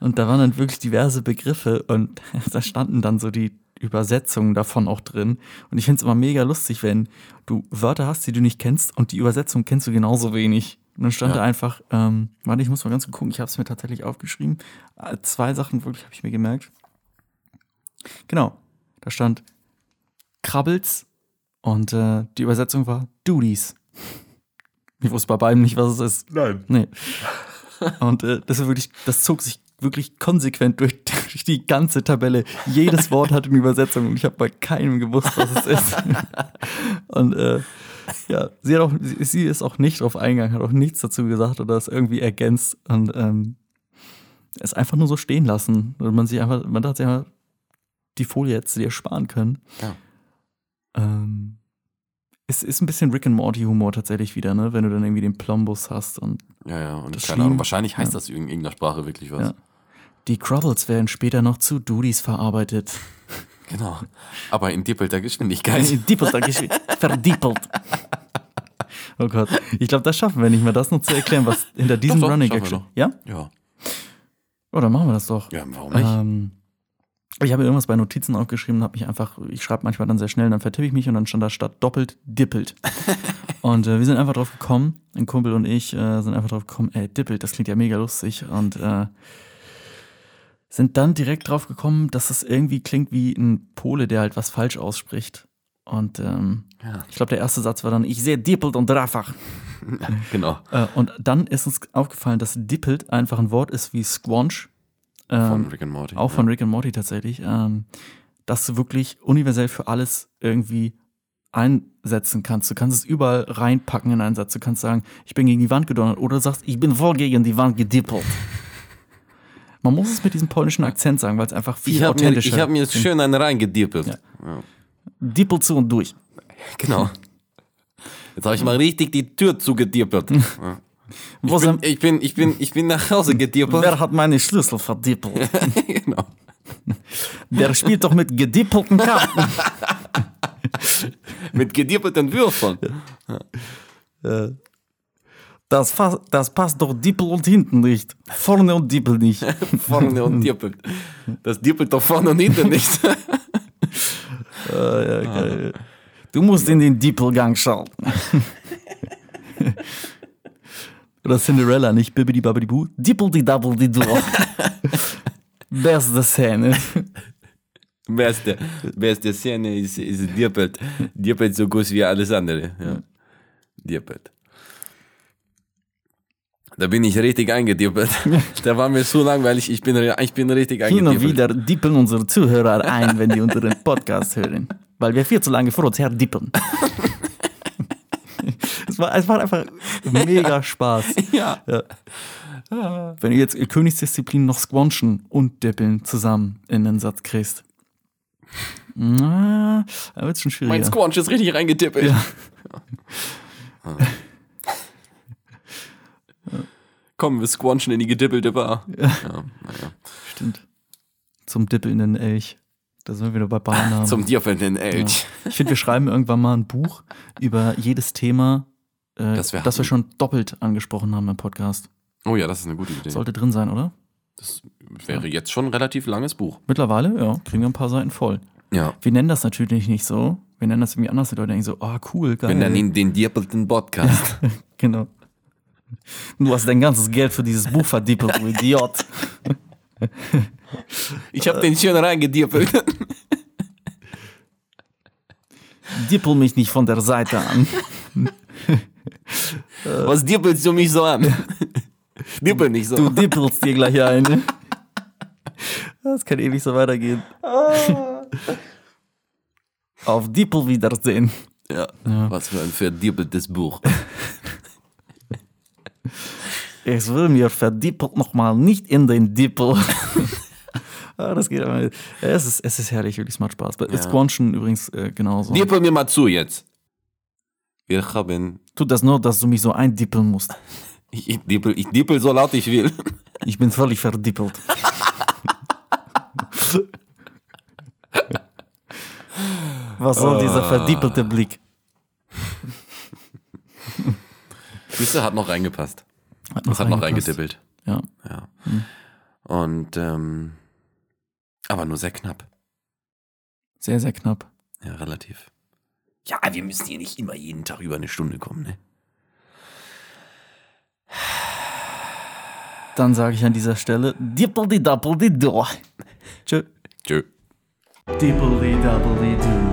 Und da waren dann wirklich diverse Begriffe und da standen dann so die Übersetzungen davon auch drin. Und ich finde es immer mega lustig, wenn du Wörter hast, die du nicht kennst und die Übersetzung kennst du genauso wenig. Und dann stand Ja. da einfach, ähm, warte, ich muss mal ganz kurz gucken, ich habe es mir tatsächlich aufgeschrieben. Äh, Zwei Sachen wirklich habe ich mir gemerkt. Genau, da stand Krabbels und äh, die Übersetzung war Duties. Ich wusste bei beiden nicht, was es ist. Nein. Nee. Und äh, das, war wirklich, das zog sich wirklich konsequent durch, durch die ganze Tabelle. Jedes Wort hatte eine Übersetzung und ich habe bei keinem gewusst, was es ist. Und äh, ja, sie, hat auch, sie, ist auch nicht drauf eingegangen, hat auch nichts dazu gesagt oder es irgendwie ergänzt und ähm, es einfach nur so stehen lassen. Und man sich einfach, man dachte sich einfach, die Folie hätte sie dir sparen können. Ja. Ähm, es ist ein bisschen Rick and Morty Humor tatsächlich wieder, ne? Wenn du dann irgendwie den Plombus hast und Ja, ja, und keine Ahnung, wahrscheinlich heißt ja. das in irgendeiner Sprache wirklich was. Ja. Die Crubbles werden später noch zu Duties verarbeitet. Genau. Aber in doppelter Geschwindigkeit. Diepelt, verdiepelt. Oh Gott. Ich glaube, das schaffen wir nicht mehr, das noch zu erklären, was hinter diesem Doch, doch, Running noch. Ja? Ja. Oh, dann machen wir das doch. Ja, warum nicht? Ähm, ich habe irgendwas bei Notizen aufgeschrieben, habe mich einfach, ich schreibe manchmal dann sehr schnell, dann vertippe ich mich und dann stand da statt doppelt dippelt. und äh, wir sind einfach drauf gekommen, ein Kumpel und ich äh, sind einfach drauf gekommen, ey, dippelt, das klingt ja mega lustig und äh, sind dann direkt drauf gekommen, dass das irgendwie klingt wie ein Pole, der halt was falsch ausspricht. Und ähm, Ja. ich glaube, der erste Satz war dann, ich sehe dippelt und dreifach. Genau. Äh, und dann ist uns aufgefallen, dass dippelt einfach ein Wort ist wie squanch. Ähm, Von Rick and Morty. auch von Rick and Morty tatsächlich, ähm, dass du wirklich universell für alles irgendwie einsetzen kannst. Du kannst es überall reinpacken in einen Satz. Du kannst sagen, ich bin gegen die Wand gedonnert oder du sagst, ich bin voll gegen die Wand gedippelt. Man muss es mit diesem polnischen Akzent sagen, weil es einfach viel Ich habe authentischer ich hab mir jetzt schön einen reingedippelt. Ja. Ja. Dippelt zu und durch. Genau. Jetzt habe ich mal richtig die Tür zugedippelt. Ja. Ich bin, ich, bin, ich, bin, ich bin nach Hause gedippelt. wer hat meine Schlüssel verdippelt? genau. Der spielt doch mit gedippelten Karten. Mit gedippelten Würfeln. Das, das passt doch Dippel und hinten nicht. Vorne und Dippel nicht. Vorne und dippelt. Das dippelt doch vorne und hinten nicht. Ah, ja, geil. Du musst in den Dippelgang schalten. Oder Cinderella, nicht Bibbidi Babbidi Boo. Dippeldi Dabbeldi Do. Beste Szene. Beste, beste Szene ist, ist dippelt. Dippelt so groß wie alles andere. Ja. Dippelt. Da bin ich richtig eingedippelt. Da war mir so langweilig, ich bin, ich bin richtig Hin und eingedippelt. wieder dippeln unsere Zuhörer ein, wenn die unseren Podcast hören. Weil wir viel zu lange vor uns her dippeln. es, war, es war einfach mega Spaß. Ja. Wenn du jetzt Königsdisziplin noch Squanchen und Dippeln zusammen in den Satz kriegst. Na, da wird's schon Mein schwieriger. Squanch ist richtig reingedippelt. Ja. Komm, wir squanchen in die gedippelte Bar. Ja, naja. Stimmt. Zum dippelnden Elch. Da sind wir wieder bei Barnamen. Zum dippelnden Elch. Ich finde, wir schreiben irgendwann mal ein Buch über jedes Thema, äh, Das wir das wir schon doppelt angesprochen haben im Podcast. Oh ja, das ist eine gute Idee. Sollte drin sein, oder? Das wäre jetzt schon ein relativ langes Buch. Mittlerweile, ja, kriegen wir ein paar Seiten voll. Ja. Wir nennen das natürlich nicht so. Wir nennen das irgendwie anders. Die Leute denken so, ah, cool, geil. Wir nennen ihn den dippelten Podcast. Genau. Du hast dein ganzes Geld für dieses Buch verdippelt, du Idiot. Ich habe den schön reingedippelt. Dippel mich nicht von der Seite an. Was dippelst du mich so an? Dippel nicht so. Du dippelst dir gleich ein. Das kann ewig so weitergehen. Auf Dippel Wiedersehen. Ja. Was für ein verdippeltes Buch. Ich will mir verdippelt nochmal nicht in den Dippel. ah, das geht aber. Es ist, es ist herrlich, wirklich, es macht Spaß. Bei Squanchen übrigens äh, genauso. Dippel mir mal zu jetzt. Wir haben. Tut das nur, dass du mich so eindippeln musst. Ich, ich, dippel, ich dippel so laut ich will. Ich bin völlig verdippelt. Was soll dieser verdippelte Blick? Siehste, hat noch reingepasst. Hat Das hat noch reingedippelt. Ja. Ja. Und, ähm, aber nur sehr knapp. Sehr, sehr knapp. Ja, relativ. Ja, wir müssen hier nicht immer jeden Tag über eine Stunde kommen, ne? Dann sage ich an dieser Stelle Dippeldi Dappeldi Do. Tschö. Tschö. Dippeldi Dappeldi Do.